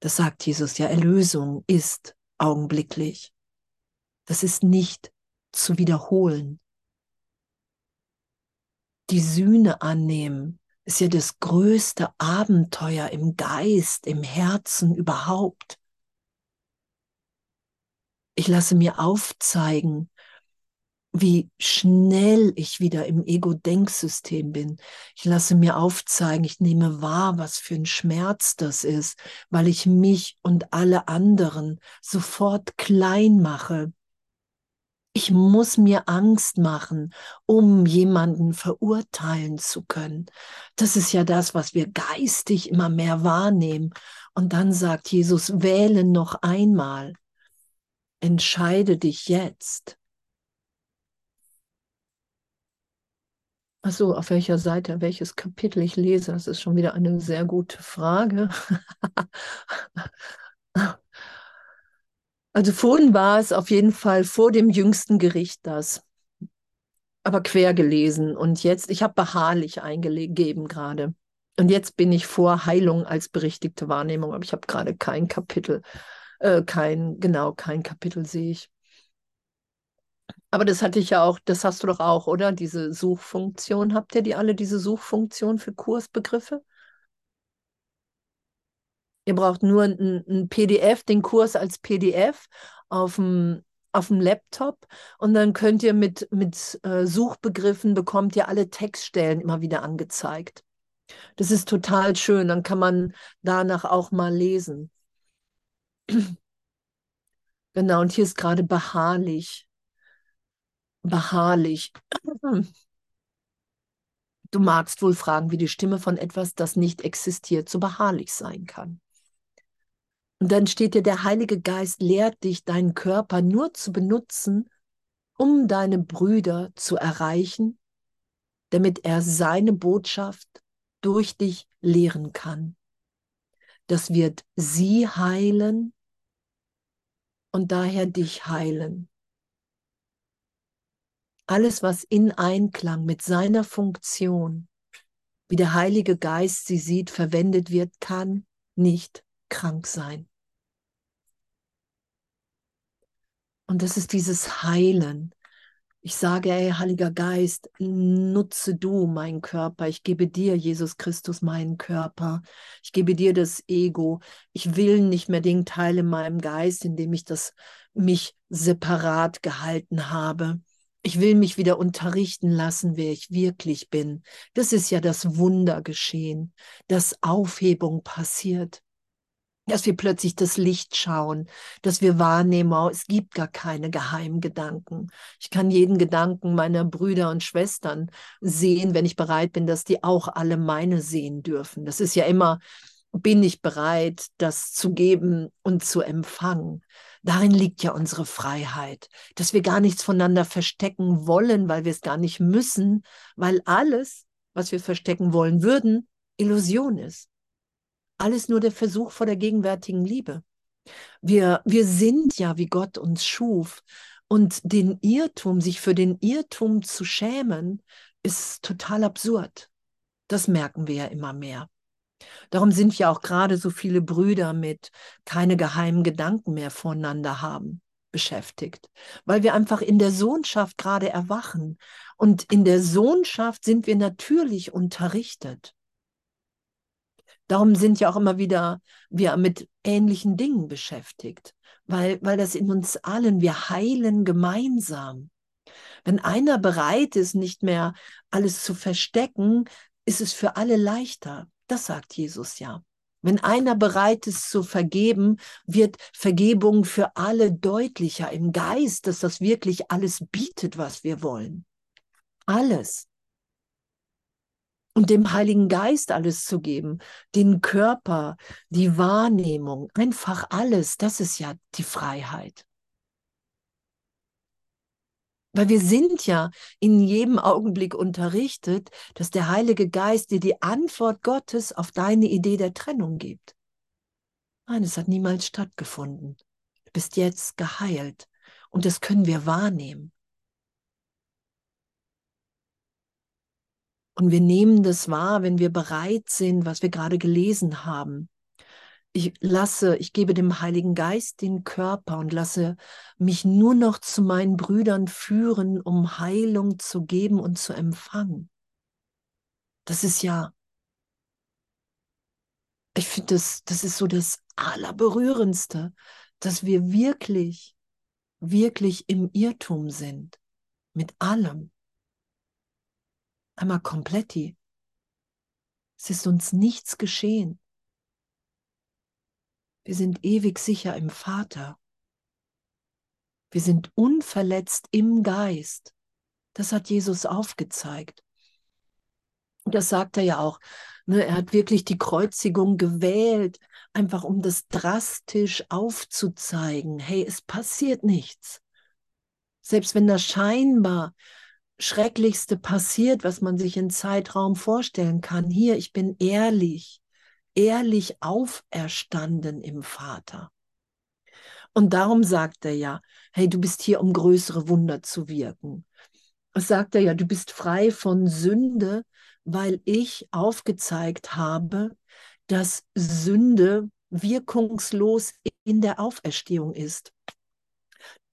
Das sagt Jesus ja, Erlösung ist augenblicklich. Das ist nicht zu wiederholen. Die Sühne annehmen ist ja das größte Abenteuer im Geist, im Herzen überhaupt. Ich lasse mir aufzeigen, wie schnell ich wieder im Ego-Denksystem bin. Ich lasse mir aufzeigen, ich nehme wahr, was für ein Schmerz das ist, weil ich mich und alle anderen sofort klein mache. Ich muss mir Angst machen, um jemanden verurteilen zu können. Das ist ja das, was wir geistig immer mehr wahrnehmen. Und dann sagt Jesus, wähle noch einmal. Entscheide dich jetzt Achso, auf welcher Seite, welches Kapitel ich lese, das ist schon wieder eine sehr gute Frage. *laughs* also vorhin war es auf jeden Fall vor dem jüngsten Gericht das, aber quer gelesen. Und jetzt, ich habe beharrlich eingegeben gerade. Und jetzt bin ich vor Heilung als berichtigte Wahrnehmung, aber ich habe gerade kein Kapitel, äh, kein, genau, kein Kapitel sehe ich. Aber das hatte ich ja auch, das hast du doch auch, oder? Diese Suchfunktion. Habt ihr die alle, diese Suchfunktion für Kursbegriffe? Ihr braucht nur ein, ein PDF, den Kurs als PDF auf dem, auf dem Laptop und dann könnt ihr mit, mit äh, Suchbegriffen bekommt ihr alle Textstellen immer wieder angezeigt. Das ist total schön, dann kann man danach auch mal lesen. *clears throat* Genau, und hier ist gerade beharrlich beharrlich. *clears throat* Du magst wohl fragen, wie die Stimme von etwas, das nicht existiert, so beharrlich sein kann. Und dann steht dir, der Heilige Geist lehrt dich, deinen Körper nur zu benutzen, um deine Brüder zu erreichen, damit er seine Botschaft durch dich lehren kann. Das wird sie heilen und daher dich heilen. Alles, was in Einklang mit seiner Funktion, wie der Heilige Geist sie sieht, verwendet wird, kann nicht krank sein. Und das ist dieses Heilen, ich sage, ey, Heiliger Geist, nutze du meinen Körper. Ich gebe dir, Jesus Christus, meinen Körper. Ich gebe dir das Ego. Ich will nicht mehr den Teil in meinem Geist, in dem ich das mich separat gehalten habe. Ich will mich wieder unterrichten lassen, wer ich wirklich bin. Das ist ja das Wunder geschehen, dass Aufhebung passiert dass wir plötzlich das Licht schauen, dass wir wahrnehmen, oh, es gibt gar keine geheimen Gedanken. Ich kann jeden Gedanken meiner Brüder und Schwestern sehen, wenn ich bereit bin, dass die auch alle meine sehen dürfen. Das ist ja immer, bin ich bereit, das zu geben und zu empfangen. Darin liegt ja unsere Freiheit, dass wir gar nichts voneinander verstecken wollen, weil wir es gar nicht müssen, weil alles, was wir verstecken wollen würden, Illusion ist. Alles nur der Versuch vor der gegenwärtigen Liebe. Wir, wir sind ja, wie Gott uns schuf. Und den Irrtum, sich für den Irrtum zu schämen, ist total absurd. Das merken wir ja immer mehr. Darum sind ja auch gerade so viele Brüder mit keine geheimen Gedanken mehr voneinander haben beschäftigt, weil wir einfach in der Sohnschaft gerade erwachen. Und in der Sohnschaft sind wir natürlich unterrichtet. Darum sind ja auch immer wieder wir mit ähnlichen Dingen beschäftigt, weil, weil das in uns allen, wir heilen gemeinsam. Wenn einer bereit ist, nicht mehr alles zu verstecken, ist es für alle leichter. Das sagt Jesus ja. Wenn einer bereit ist zu vergeben, wird Vergebung für alle deutlicher im Geist, dass das wirklich alles bietet, was wir wollen. Alles. Und dem Heiligen Geist alles zu geben, den Körper, die Wahrnehmung, einfach alles, das ist ja die Freiheit. Weil wir sind ja in jedem Augenblick unterrichtet, dass der Heilige Geist dir die Antwort Gottes auf deine Idee der Trennung gibt. Nein, es hat niemals stattgefunden. Du bist jetzt geheilt und das können wir wahrnehmen. Und wir nehmen das wahr, wenn wir bereit sind, was wir gerade gelesen haben, ich lasse, ich gebe dem Heiligen Geist den Körper und lasse mich nur noch zu meinen Brüdern führen, um Heilung zu geben und zu empfangen. Das ist ja, ich finde, das, das ist so das Allerberührendste, dass wir wirklich, wirklich im Irrtum sind. Mit allem. Einmal kompletti. Es ist uns nichts geschehen. Wir sind ewig sicher im Vater. Wir sind unverletzt im Geist. Das hat Jesus aufgezeigt. Und das sagt er ja auch. Ne, er hat wirklich die Kreuzigung gewählt, einfach um das drastisch aufzuzeigen. Hey, es passiert nichts. Selbst wenn das scheinbar Schrecklichste passiert, was man sich in Zeitraum vorstellen kann. Hier, ich bin ehrlich ehrlich auferstanden im Vater. Und darum sagt er ja, hey, du bist hier, um größere Wunder zu wirken. Es sagt er ja, du bist frei von Sünde, weil ich aufgezeigt habe, dass Sünde wirkungslos in der Auferstehung ist.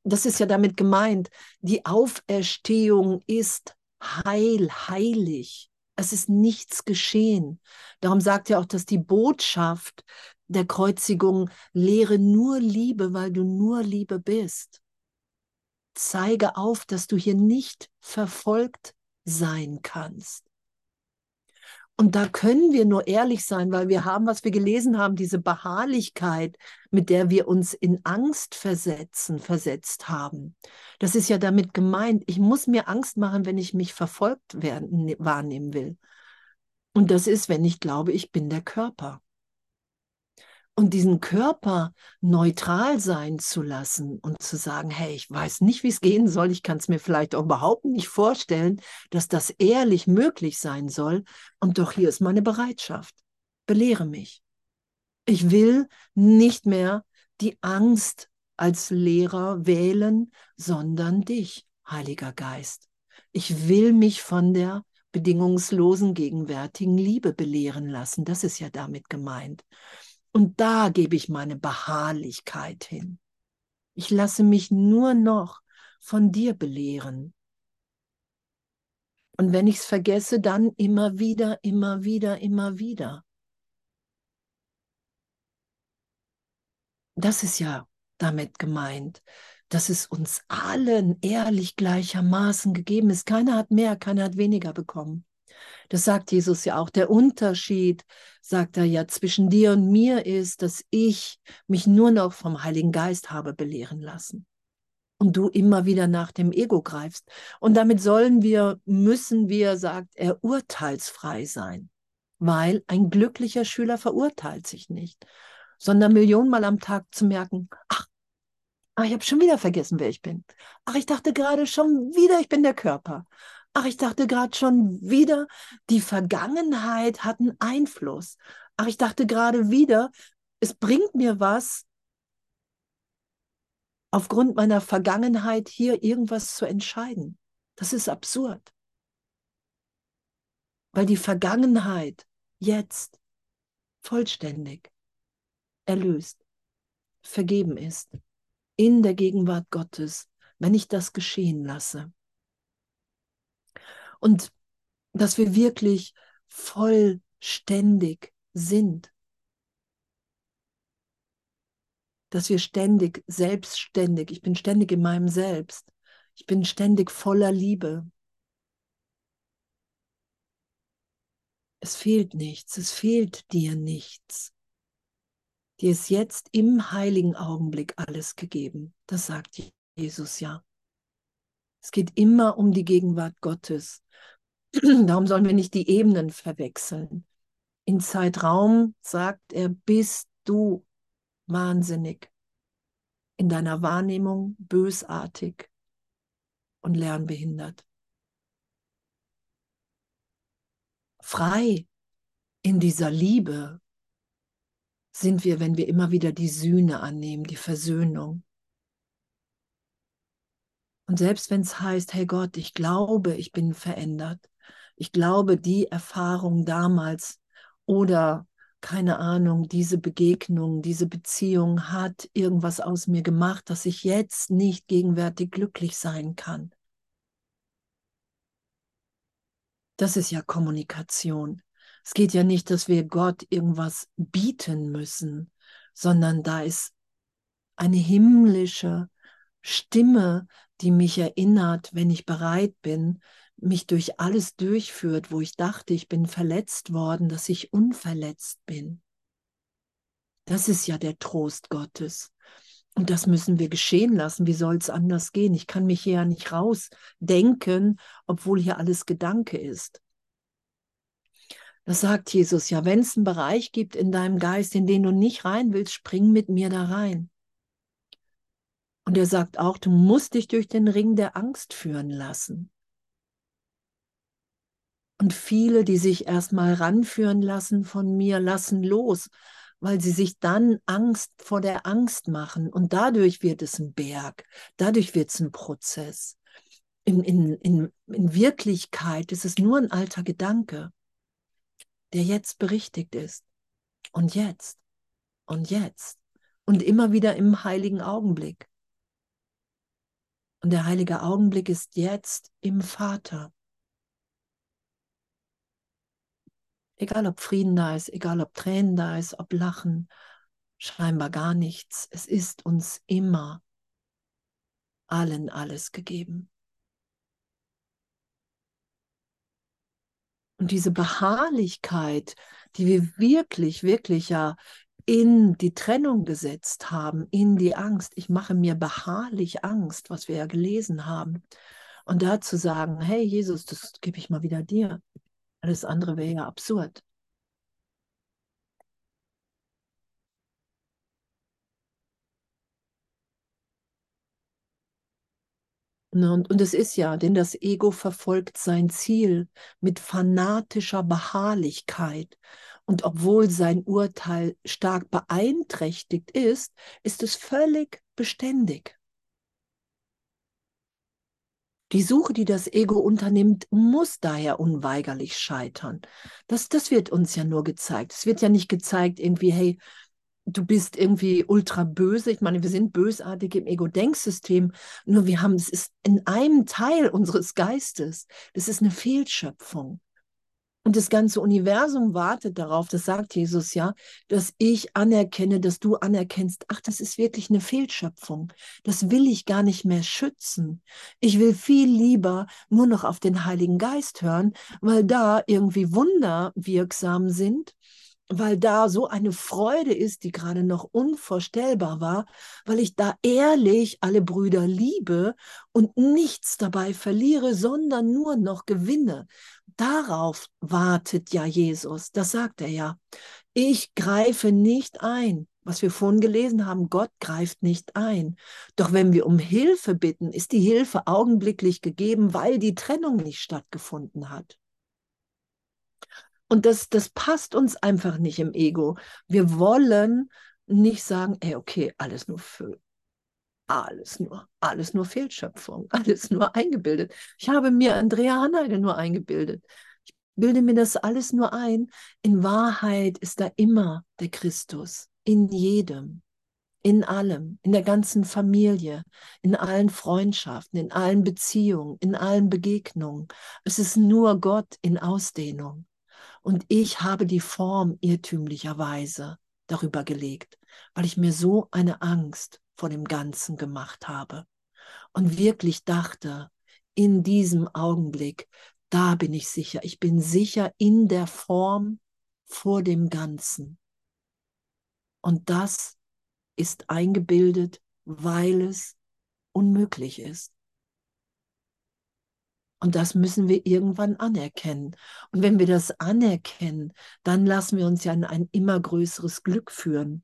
Das ist ja damit gemeint, die Auferstehung ist heil, heilig. Es ist nichts geschehen. Darum sagt er auch, dass die Botschaft der Kreuzigung lehre nur Liebe, weil du nur Liebe bist. Zeige auf, dass du hier nicht verfolgt sein kannst. Und da können wir nur ehrlich sein, weil wir haben, was wir gelesen haben, diese Beharrlichkeit, mit der wir uns in Angst versetzen, versetzt haben. Das ist ja damit gemeint, ich muss mir Angst machen, wenn ich mich verfolgt werden, ne, wahrnehmen will. Und das ist, wenn ich glaube, ich bin der Körper und diesen Körper neutral sein zu lassen und zu sagen, hey, ich weiß nicht, wie es gehen soll, ich kann es mir vielleicht auch überhaupt nicht vorstellen, dass das ehrlich möglich sein soll. Und doch hier ist meine Bereitschaft. Belehre mich. Ich will nicht mehr die Angst als Lehrer wählen, sondern dich, Heiliger Geist. Ich will mich von der bedingungslosen gegenwärtigen Liebe belehren lassen. Das ist ja damit gemeint. Und da gebe ich meine Beharrlichkeit hin. Ich lasse mich nur noch von dir belehren. Und wenn ich es vergesse, dann immer wieder, immer wieder, immer wieder. Das ist ja damit gemeint, dass es uns allen ehrlich gleichermaßen gegeben ist. Keiner hat mehr, keiner hat weniger bekommen. Das sagt Jesus ja auch. Der Unterschied, sagt er ja, zwischen dir und mir ist, dass ich mich nur noch vom Heiligen Geist habe belehren lassen. Und du immer wieder nach dem Ego greifst. Und damit sollen wir, müssen wir, sagt er, urteilsfrei sein. Weil ein glücklicher Schüler verurteilt sich nicht, sondern millionenmal am Tag zu merken, ach, ach ich habe schon wieder vergessen, wer ich bin. Ach, ich dachte gerade schon wieder, ich bin der Körper. Ach, ich dachte gerade schon wieder, die Vergangenheit hat einen Einfluss. Ach, ich dachte gerade wieder, es bringt mir was, aufgrund meiner Vergangenheit hier irgendwas zu entscheiden. Das ist absurd. Weil die Vergangenheit jetzt vollständig erlöst, vergeben ist, in der Gegenwart Gottes, wenn ich das geschehen lasse. Und dass wir wirklich vollständig sind. Dass wir ständig, selbstständig, ich bin ständig in meinem Selbst. Ich bin ständig voller Liebe. Es fehlt nichts, es fehlt dir nichts. Dir ist jetzt im heiligen Augenblick alles gegeben. Das sagt Jesus ja. Es geht immer um die Gegenwart Gottes. *clears throat* Darum sollen wir nicht die Ebenen verwechseln. In Zeitraum sagt er, bist du wahnsinnig, in deiner Wahrnehmung bösartig und lernbehindert. Frei in dieser Liebe sind wir, wenn wir immer wieder die Sühne annehmen, die Versöhnung. Und selbst wenn es heißt, hey Gott, ich glaube, ich bin verändert. Ich glaube, die Erfahrung damals oder keine Ahnung, diese Begegnung, diese Beziehung hat irgendwas aus mir gemacht, dass ich jetzt nicht gegenwärtig glücklich sein kann. Das ist ja Kommunikation. Es geht ja nicht, dass wir Gott irgendwas bieten müssen, sondern da ist eine himmlische Stimme, die mich erinnert, wenn ich bereit bin, mich durch alles durchführt, wo ich dachte, ich bin verletzt worden, dass ich unverletzt bin. Das ist ja der Trost Gottes. Und das müssen wir geschehen lassen. Wie soll es anders gehen? Ich kann mich hier ja nicht rausdenken, obwohl hier alles Gedanke ist. Das sagt Jesus ja, wenn es einen Bereich gibt in deinem Geist, in den du nicht rein willst, spring mit mir da rein. Und er sagt auch, du musst dich durch den Ring der Angst führen lassen. Und viele, die sich erstmal ranführen lassen von mir, lassen los, weil sie sich dann Angst vor der Angst machen. Und dadurch wird es ein Berg, dadurch wird es ein Prozess. In, in, in, in Wirklichkeit ist es nur ein alter Gedanke, der jetzt berichtigt ist. Und jetzt. Und jetzt. Und immer wieder im heiligen Augenblick. Und der heilige Augenblick ist jetzt im Vater. Egal ob Frieden da ist, egal ob Tränen da ist, ob Lachen, scheinbar gar nichts. Es ist uns immer allen alles gegeben. Und diese Beharrlichkeit, die wir wirklich, wirklich ja in die Trennung gesetzt haben, in die Angst. Ich mache mir beharrlich Angst, was wir ja gelesen haben. Und da zu sagen, hey Jesus, das gebe ich mal wieder dir. Alles andere wäre ja absurd. Ne, und, und es ist ja, denn das Ego verfolgt sein Ziel mit fanatischer Beharrlichkeit. Und obwohl sein Urteil stark beeinträchtigt ist, ist es völlig beständig. Die Suche, die das Ego unternimmt, muss daher unweigerlich scheitern. Das, das wird uns ja nur gezeigt. Es wird ja nicht gezeigt, irgendwie, hey, du bist irgendwie ultra böse. Ich meine, wir sind bösartig im Ego-Denksystem, nur wir haben, es ist in einem Teil unseres Geistes, das ist eine Fehlschöpfung. Und das ganze Universum wartet darauf, das sagt Jesus ja, dass ich anerkenne, dass du anerkennst, ach, das ist wirklich eine Fehlschöpfung. Das will ich gar nicht mehr schützen. Ich will viel lieber nur noch auf den Heiligen Geist hören, weil da irgendwie Wunder wirksam sind weil da so eine Freude ist, die gerade noch unvorstellbar war, weil ich da ehrlich alle Brüder liebe und nichts dabei verliere, sondern nur noch gewinne. Darauf wartet ja Jesus, das sagt er ja. Ich greife nicht ein. Was wir vorhin gelesen haben, Gott greift nicht ein. Doch wenn wir um Hilfe bitten, ist die Hilfe augenblicklich gegeben, weil die Trennung nicht stattgefunden hat. Und das, das passt uns einfach nicht im Ego. Wir wollen nicht sagen, ey, okay, alles nur für alles nur, alles nur Fehlschöpfung, *laughs* alles nur eingebildet. Ich habe mir Andrea Hanheide nur eingebildet. Ich bilde mir das alles nur ein. In Wahrheit ist da immer der Christus, in jedem, in allem, in der ganzen Familie, in allen Freundschaften, in allen Beziehungen, in allen Begegnungen. Es ist nur Gott in Ausdehnung. Und ich habe die Form irrtümlicherweise darüber gelegt, weil ich mir so eine Angst vor dem Ganzen gemacht habe und wirklich dachte, in diesem Augenblick, da bin ich sicher, ich bin sicher in der Form vor dem Ganzen. Und das ist eingebildet, weil es unmöglich ist. Und das müssen wir irgendwann anerkennen. Und wenn wir das anerkennen, dann lassen wir uns ja in ein immer größeres Glück führen.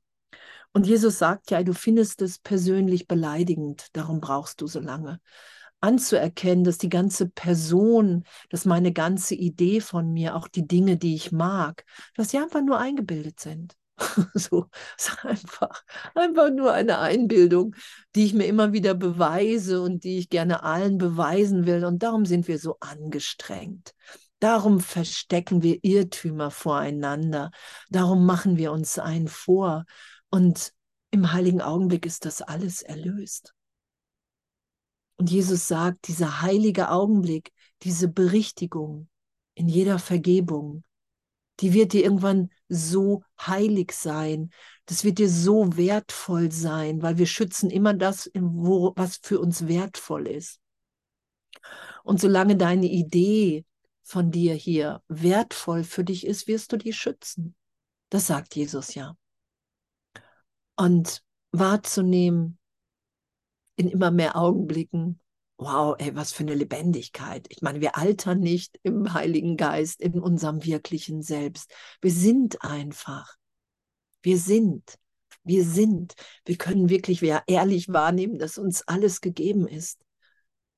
Und Jesus sagt ja, du findest es persönlich beleidigend, darum brauchst du so lange. Anzuerkennen, dass die ganze Person, dass meine ganze Idee von mir, auch die Dinge, die ich mag, dass sie einfach nur eingebildet sind. *laughs* so ist einfach, einfach nur eine Einbildung, die ich mir immer wieder beweise und die ich gerne allen beweisen will. Und darum sind wir so angestrengt. Darum verstecken wir Irrtümer voreinander. Darum machen wir uns einen vor. Und im heiligen Augenblick ist das alles erlöst. Und Jesus sagt, dieser heilige Augenblick, diese Berichtigung in jeder Vergebung, die wird dir irgendwann so heilig sein. Das wird dir so wertvoll sein, weil wir schützen immer das, was für uns wertvoll ist. Und solange deine Idee von dir hier wertvoll für dich ist, wirst du die schützen. Das sagt Jesus ja und wahrzunehmen in immer mehr Augenblicken, wow, ey, was für eine Lebendigkeit. Ich meine, wir altern nicht im Heiligen Geist, in unserem wirklichen Selbst. Wir sind einfach. Wir sind. Wir sind. Wir können wirklich ehrlich wahrnehmen, dass uns alles gegeben ist.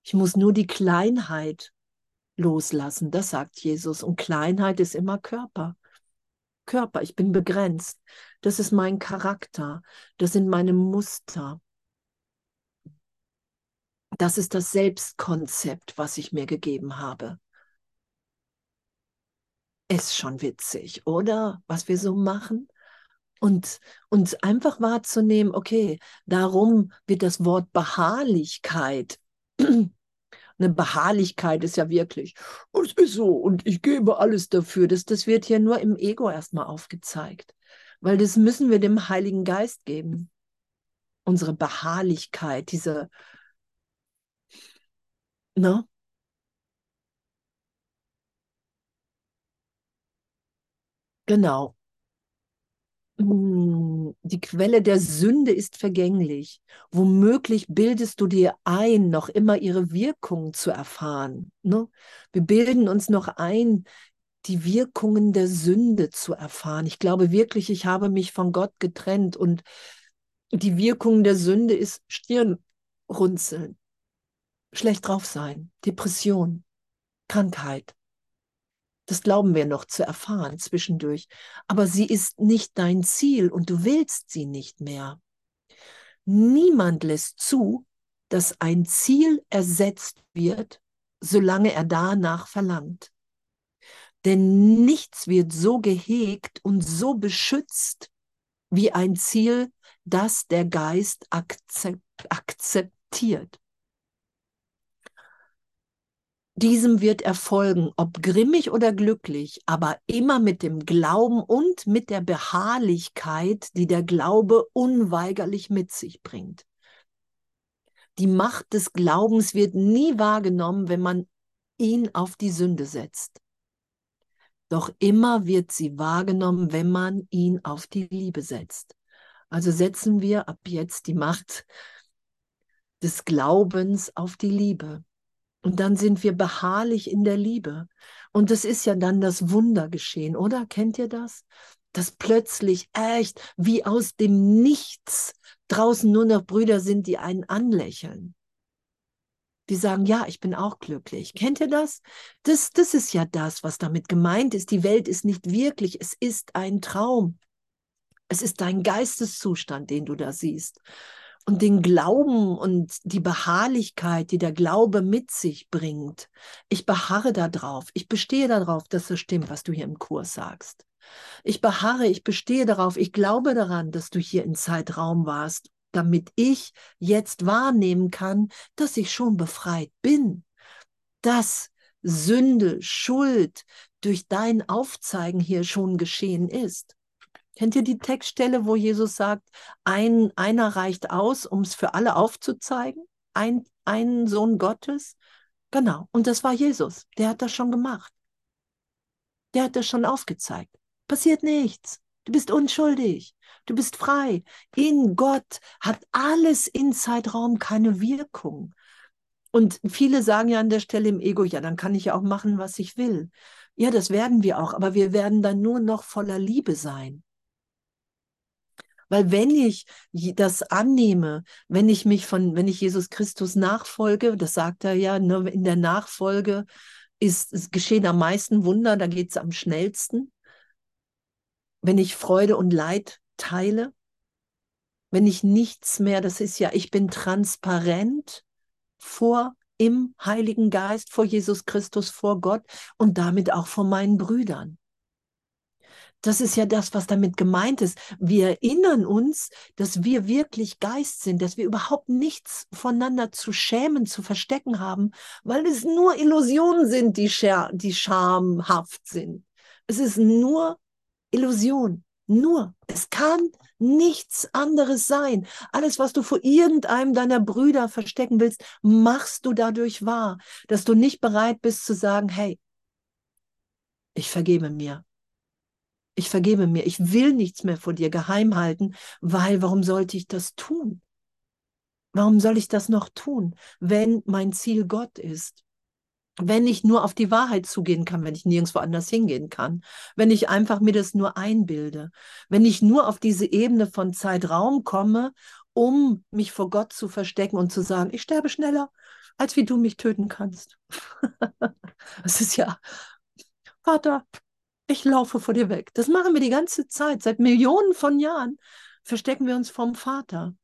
Ich muss nur die Kleinheit loslassen, das sagt Jesus. Und Kleinheit ist immer Körper. Körper, ich bin begrenzt. Das ist mein Charakter, das sind meine Muster. Das ist das Selbstkonzept, was ich mir gegeben habe. Ist schon witzig, oder? Was wir so machen. Und uns einfach wahrzunehmen, okay, darum wird das Wort Beharrlichkeit eine Beharrlichkeit ist ja wirklich, es ist so und ich gebe alles dafür. Das, das wird hier nur im Ego erstmal aufgezeigt, weil das müssen wir dem Heiligen Geist geben. Unsere Beharrlichkeit, diese, ne? Genau. Hm, die Quelle der Sünde ist vergänglich. Womöglich bildest du dir ein, noch immer ihre Wirkung zu erfahren. Ne? Wir bilden uns noch ein, die Wirkungen der Sünde zu erfahren. Ich glaube wirklich, ich habe mich von Gott getrennt und die Wirkung der Sünde ist Stirnrunzeln, schlecht drauf sein, Depression, Krankheit. Das glauben wir noch zu erfahren zwischendurch. Aber sie ist nicht dein Ziel und du willst sie nicht mehr. Niemand lässt zu, dass ein Ziel ersetzt wird, solange er danach verlangt. Denn nichts wird so gehegt und so beschützt wie ein Ziel, das der Geist akzeptiert. Diesem wird erfolgen, ob grimmig oder glücklich, aber immer mit dem Glauben und mit der Beharrlichkeit, die der Glaube unweigerlich mit sich bringt. Die Macht des Glaubens wird nie wahrgenommen, wenn man ihn auf die Sünde setzt. Doch immer wird sie wahrgenommen, wenn man ihn auf die Liebe setzt. Also setzen wir ab jetzt die Macht des Glaubens auf die Liebe. Und dann sind wir beharrlich in der Liebe. Und das ist ja dann das Wunder geschehen, oder? Kennt ihr das? Dass plötzlich echt wie aus dem Nichts draußen nur noch Brüder sind, die einen anlächeln. Die sagen, ja, ich bin auch glücklich. Kennt ihr das? das? Das ist ja das, was damit gemeint ist. Die Welt ist nicht wirklich, es ist ein Traum. Es ist dein Geisteszustand, den du da siehst. Und den Glauben und die Beharrlichkeit, die der Glaube mit sich bringt. Ich beharre darauf. Ich bestehe darauf, dass es stimmt, was du hier im Kurs sagst. Ich beharre, ich bestehe darauf, ich glaube daran, dass du hier im Zeitraum warst, damit ich jetzt wahrnehmen kann, dass ich schon befreit bin. Dass Sünde, Schuld durch dein Aufzeigen hier schon geschehen ist. Kennt ihr die Textstelle, wo Jesus sagt, ein, einer reicht aus, um es für alle aufzuzeigen? Ein, ein Sohn Gottes? Genau. Und das war Jesus. Der hat das schon gemacht. Der hat das schon aufgezeigt. Passiert nichts. Du bist unschuldig. Du bist frei. In Gott hat alles in Zeitraum keine Wirkung. Und viele sagen ja an der Stelle im Ego, ja, dann kann ich ja auch machen, was ich will. Ja, das werden wir auch, aber wir werden dann nur noch voller Liebe sein. Weil wenn ich das annehme, wenn ich mich von, wenn ich Jesus Christus nachfolge, das sagt er ja, ne, in der Nachfolge ist, es geschehen am meisten Wunder, da geht es am schnellsten. Wenn ich Freude und Leid teile, wenn ich nichts mehr, das ist ja, ich bin transparent vor im Heiligen Geist, vor Jesus Christus, vor Gott und damit auch vor meinen Brüdern. Das ist ja das, was damit gemeint ist. Wir erinnern uns, dass wir wirklich Geist sind, dass wir überhaupt nichts voneinander zu schämen, zu verstecken haben, weil es nur Illusionen sind, die, die schamhaft sind. Es ist nur Illusion. Nur. Es kann nichts anderes sein. Alles, was du vor irgendeinem deiner Brüder verstecken willst, machst du dadurch wahr, dass du nicht bereit bist zu sagen, hey, ich vergebe mir ich vergebe mir, ich will nichts mehr vor dir geheim halten, weil warum sollte ich das tun? Warum soll ich das noch tun, wenn mein Ziel Gott ist? Wenn ich nur auf die Wahrheit zugehen kann, wenn ich nirgendwo anders hingehen kann, wenn ich einfach mir das nur einbilde, wenn ich nur auf diese Ebene von Zeitraum komme, um mich vor Gott zu verstecken und zu sagen, ich sterbe schneller, als wie du mich töten kannst. *laughs* das ist ja, Vater, ich laufe vor dir weg. Das machen wir die ganze Zeit. Seit Millionen von Jahren verstecken wir uns vom Vater.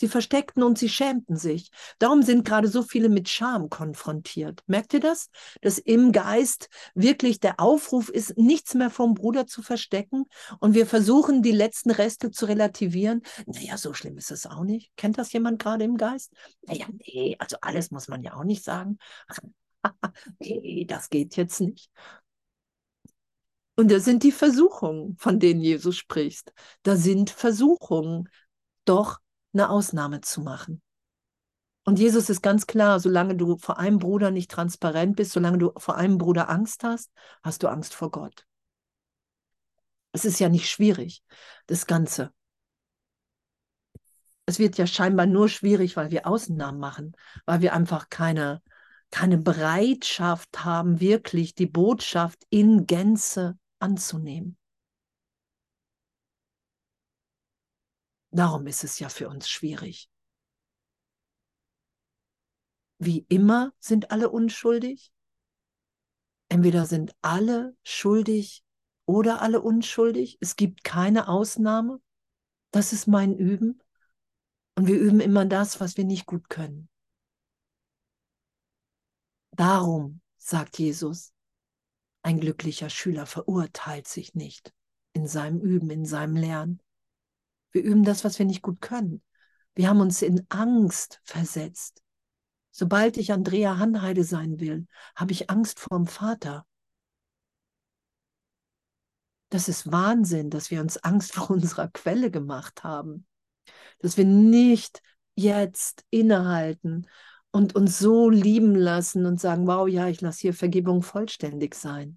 Sie versteckten und sie schämten sich. Darum sind gerade so viele mit Scham konfrontiert. Merkt ihr das? Dass im Geist wirklich der Aufruf ist, nichts mehr vom Bruder zu verstecken. Und wir versuchen, die letzten Reste zu relativieren. Naja, so schlimm ist es auch nicht. Kennt das jemand gerade im Geist? Naja, nee, also alles muss man ja auch nicht sagen. *laughs* nee, das geht jetzt nicht. Und das sind die Versuchungen, von denen Jesus spricht. Da sind Versuchungen, doch eine Ausnahme zu machen. Und Jesus ist ganz klar, solange du vor einem Bruder nicht transparent bist, solange du vor einem Bruder Angst hast, hast du Angst vor Gott. Es ist ja nicht schwierig, das Ganze. Es wird ja scheinbar nur schwierig, weil wir Ausnahmen machen, weil wir einfach keine, keine Bereitschaft haben, wirklich die Botschaft in Gänze anzunehmen. Darum ist es ja für uns schwierig. Wie immer sind alle unschuldig. Entweder sind alle schuldig oder alle unschuldig. Es gibt keine Ausnahme. Das ist mein Üben. Und wir üben immer das, was wir nicht gut können. Darum, sagt Jesus, ein glücklicher Schüler verurteilt sich nicht in seinem Üben, in seinem Lernen. Wir üben das, was wir nicht gut können. Wir haben uns in Angst versetzt. Sobald ich Andrea Hanheide sein will, habe ich Angst vor dem Vater. Das ist Wahnsinn, dass wir uns Angst vor unserer Quelle gemacht haben. Dass wir nicht jetzt innehalten und uns so lieben lassen und sagen, wow, ja, ich lasse hier Vergebung vollständig sein.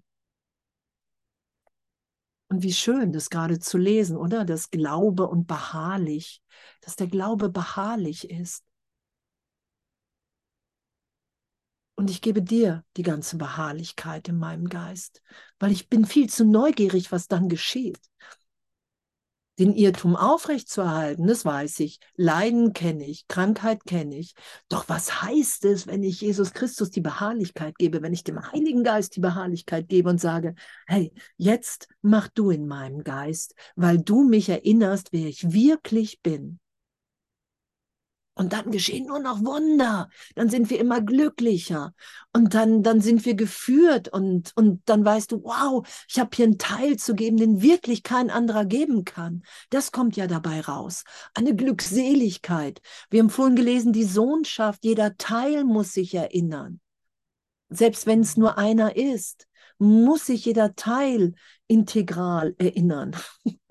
Und wie schön, das gerade zu lesen, oder? Das Glaube und beharrlich, dass der Glaube beharrlich ist. Und ich gebe dir die ganze Beharrlichkeit in meinem Geist, weil ich bin viel zu neugierig, was dann geschieht den Irrtum aufrechtzuerhalten, das weiß ich. Leiden kenne ich, Krankheit kenne ich. Doch was heißt es, wenn ich Jesus Christus die Beharrlichkeit gebe, wenn ich dem Heiligen Geist die Beharrlichkeit gebe und sage, hey, jetzt mach du in meinem Geist, weil du mich erinnerst, wer ich wirklich bin. Und dann geschehen nur noch Wunder. Dann sind wir immer glücklicher. Und dann, dann sind wir geführt. Und, und dann weißt du, wow, ich habe hier einen Teil zu geben, den wirklich kein anderer geben kann. Das kommt ja dabei raus. Eine Glückseligkeit. Wir haben vorhin gelesen, die Sohnschaft. Jeder Teil muss sich erinnern. Selbst wenn es nur einer ist, muss sich jeder Teil integral erinnern. *laughs*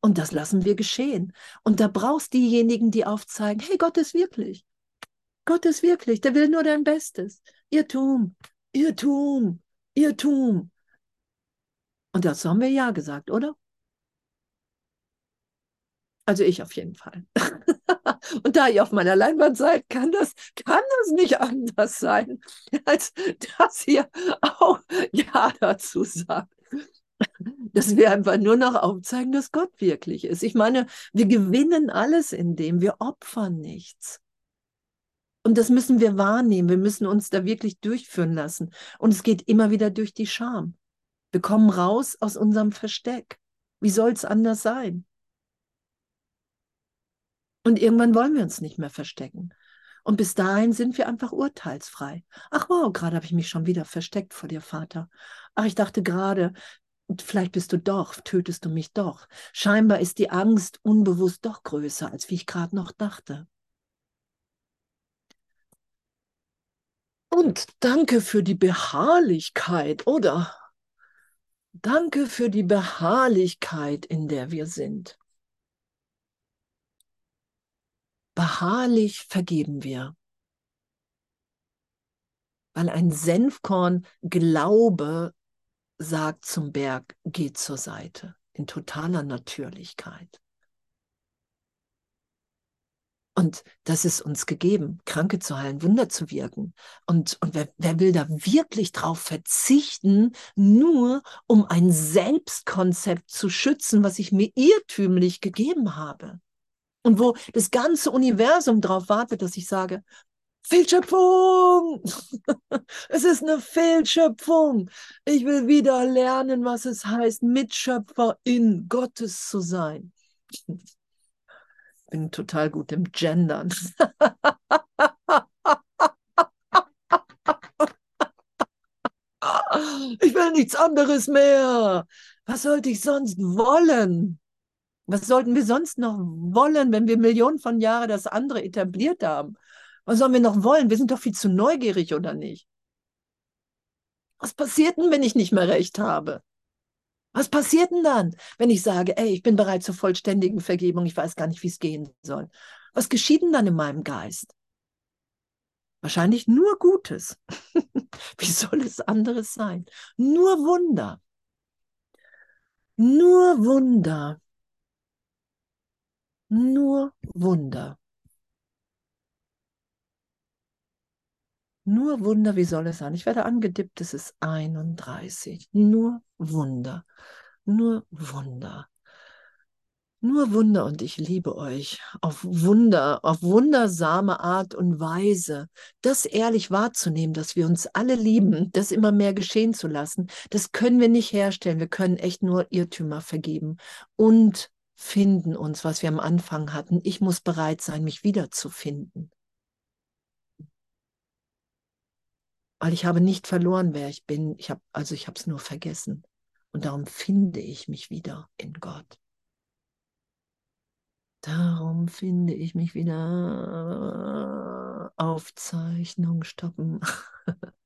Und das lassen wir geschehen. Und da brauchst diejenigen, die aufzeigen, hey, Gott ist wirklich. Gott ist wirklich, der will nur dein Bestes. Irrtum, Irrtum, Irrtum. Und dazu haben wir ja gesagt, oder? Also ich auf jeden Fall. *laughs* Und da ihr auf meiner Leinwand seid, kann das, kann das nicht anders sein, *laughs* als dass ihr auch *laughs* Ja dazu sagt *laughs* dass wir einfach nur noch aufzeigen, dass Gott wirklich ist. Ich meine, wir gewinnen alles in dem, wir opfern nichts. Und das müssen wir wahrnehmen. Wir müssen uns da wirklich durchführen lassen. Und es geht immer wieder durch die Scham. Wir kommen raus aus unserem Versteck. Wie soll es anders sein? Und irgendwann wollen wir uns nicht mehr verstecken. Und bis dahin sind wir einfach urteilsfrei. Ach wow, gerade habe ich mich schon wieder versteckt vor dir, Vater. Ach, ich dachte gerade, vielleicht bist du doch, tötest du mich doch. Scheinbar ist die Angst unbewusst doch größer, als wie ich gerade noch dachte. Und danke für die Beharrlichkeit, oder? Danke für die Beharrlichkeit, in der wir sind. Beharrlich vergeben wir. Weil ein Senfkorn Glaube sagt zum Berg, geh zur Seite, in totaler Natürlichkeit. Und das ist uns gegeben, Kranke zu heilen, Wunder zu wirken. Und, und wer, wer will da wirklich drauf verzichten, nur um ein Selbstkonzept zu schützen, was ich mir irrtümlich gegeben habe? Und wo das ganze Universum darauf wartet, dass ich sage, Fehlschöpfung! *laughs* es ist eine Fehlschöpfung. Ich will wieder lernen, was es heißt, Mitschöpfer in Gottes zu sein. Ich bin total gut im Gendern. *laughs* ich will nichts anderes mehr. Was sollte ich sonst wollen? Was sollten wir sonst noch wollen, wenn wir Millionen von Jahren das andere etabliert haben? Was sollen wir noch wollen? Wir sind doch viel zu neugierig, oder nicht? Was passiert denn, wenn ich nicht mehr recht habe? Was passiert denn dann, wenn ich sage, ey, ich bin bereit zur vollständigen Vergebung, ich weiß gar nicht, wie es gehen soll? Was geschieht denn dann in meinem Geist? Wahrscheinlich nur Gutes. *laughs* wie soll es anderes sein? Nur Wunder. Nur Wunder. Nur Wunder. Nur Wunder, wie soll es sein? Ich werde angedippt, es ist 31. Nur Wunder. Nur Wunder. Nur Wunder und ich liebe euch. Auf Wunder, auf wundersame Art und Weise. Das ehrlich wahrzunehmen, dass wir uns alle lieben, das immer mehr geschehen zu lassen, das können wir nicht herstellen. Wir können echt nur Irrtümer vergeben und finden uns, was wir am Anfang hatten. Ich muss bereit sein, mich wiederzufinden. Weil ich habe nicht verloren, wer ich bin. Ich habe also ich habe es nur vergessen und darum finde ich mich wieder in Gott. Darum finde ich mich wieder Aufzeichnung stoppen. *laughs*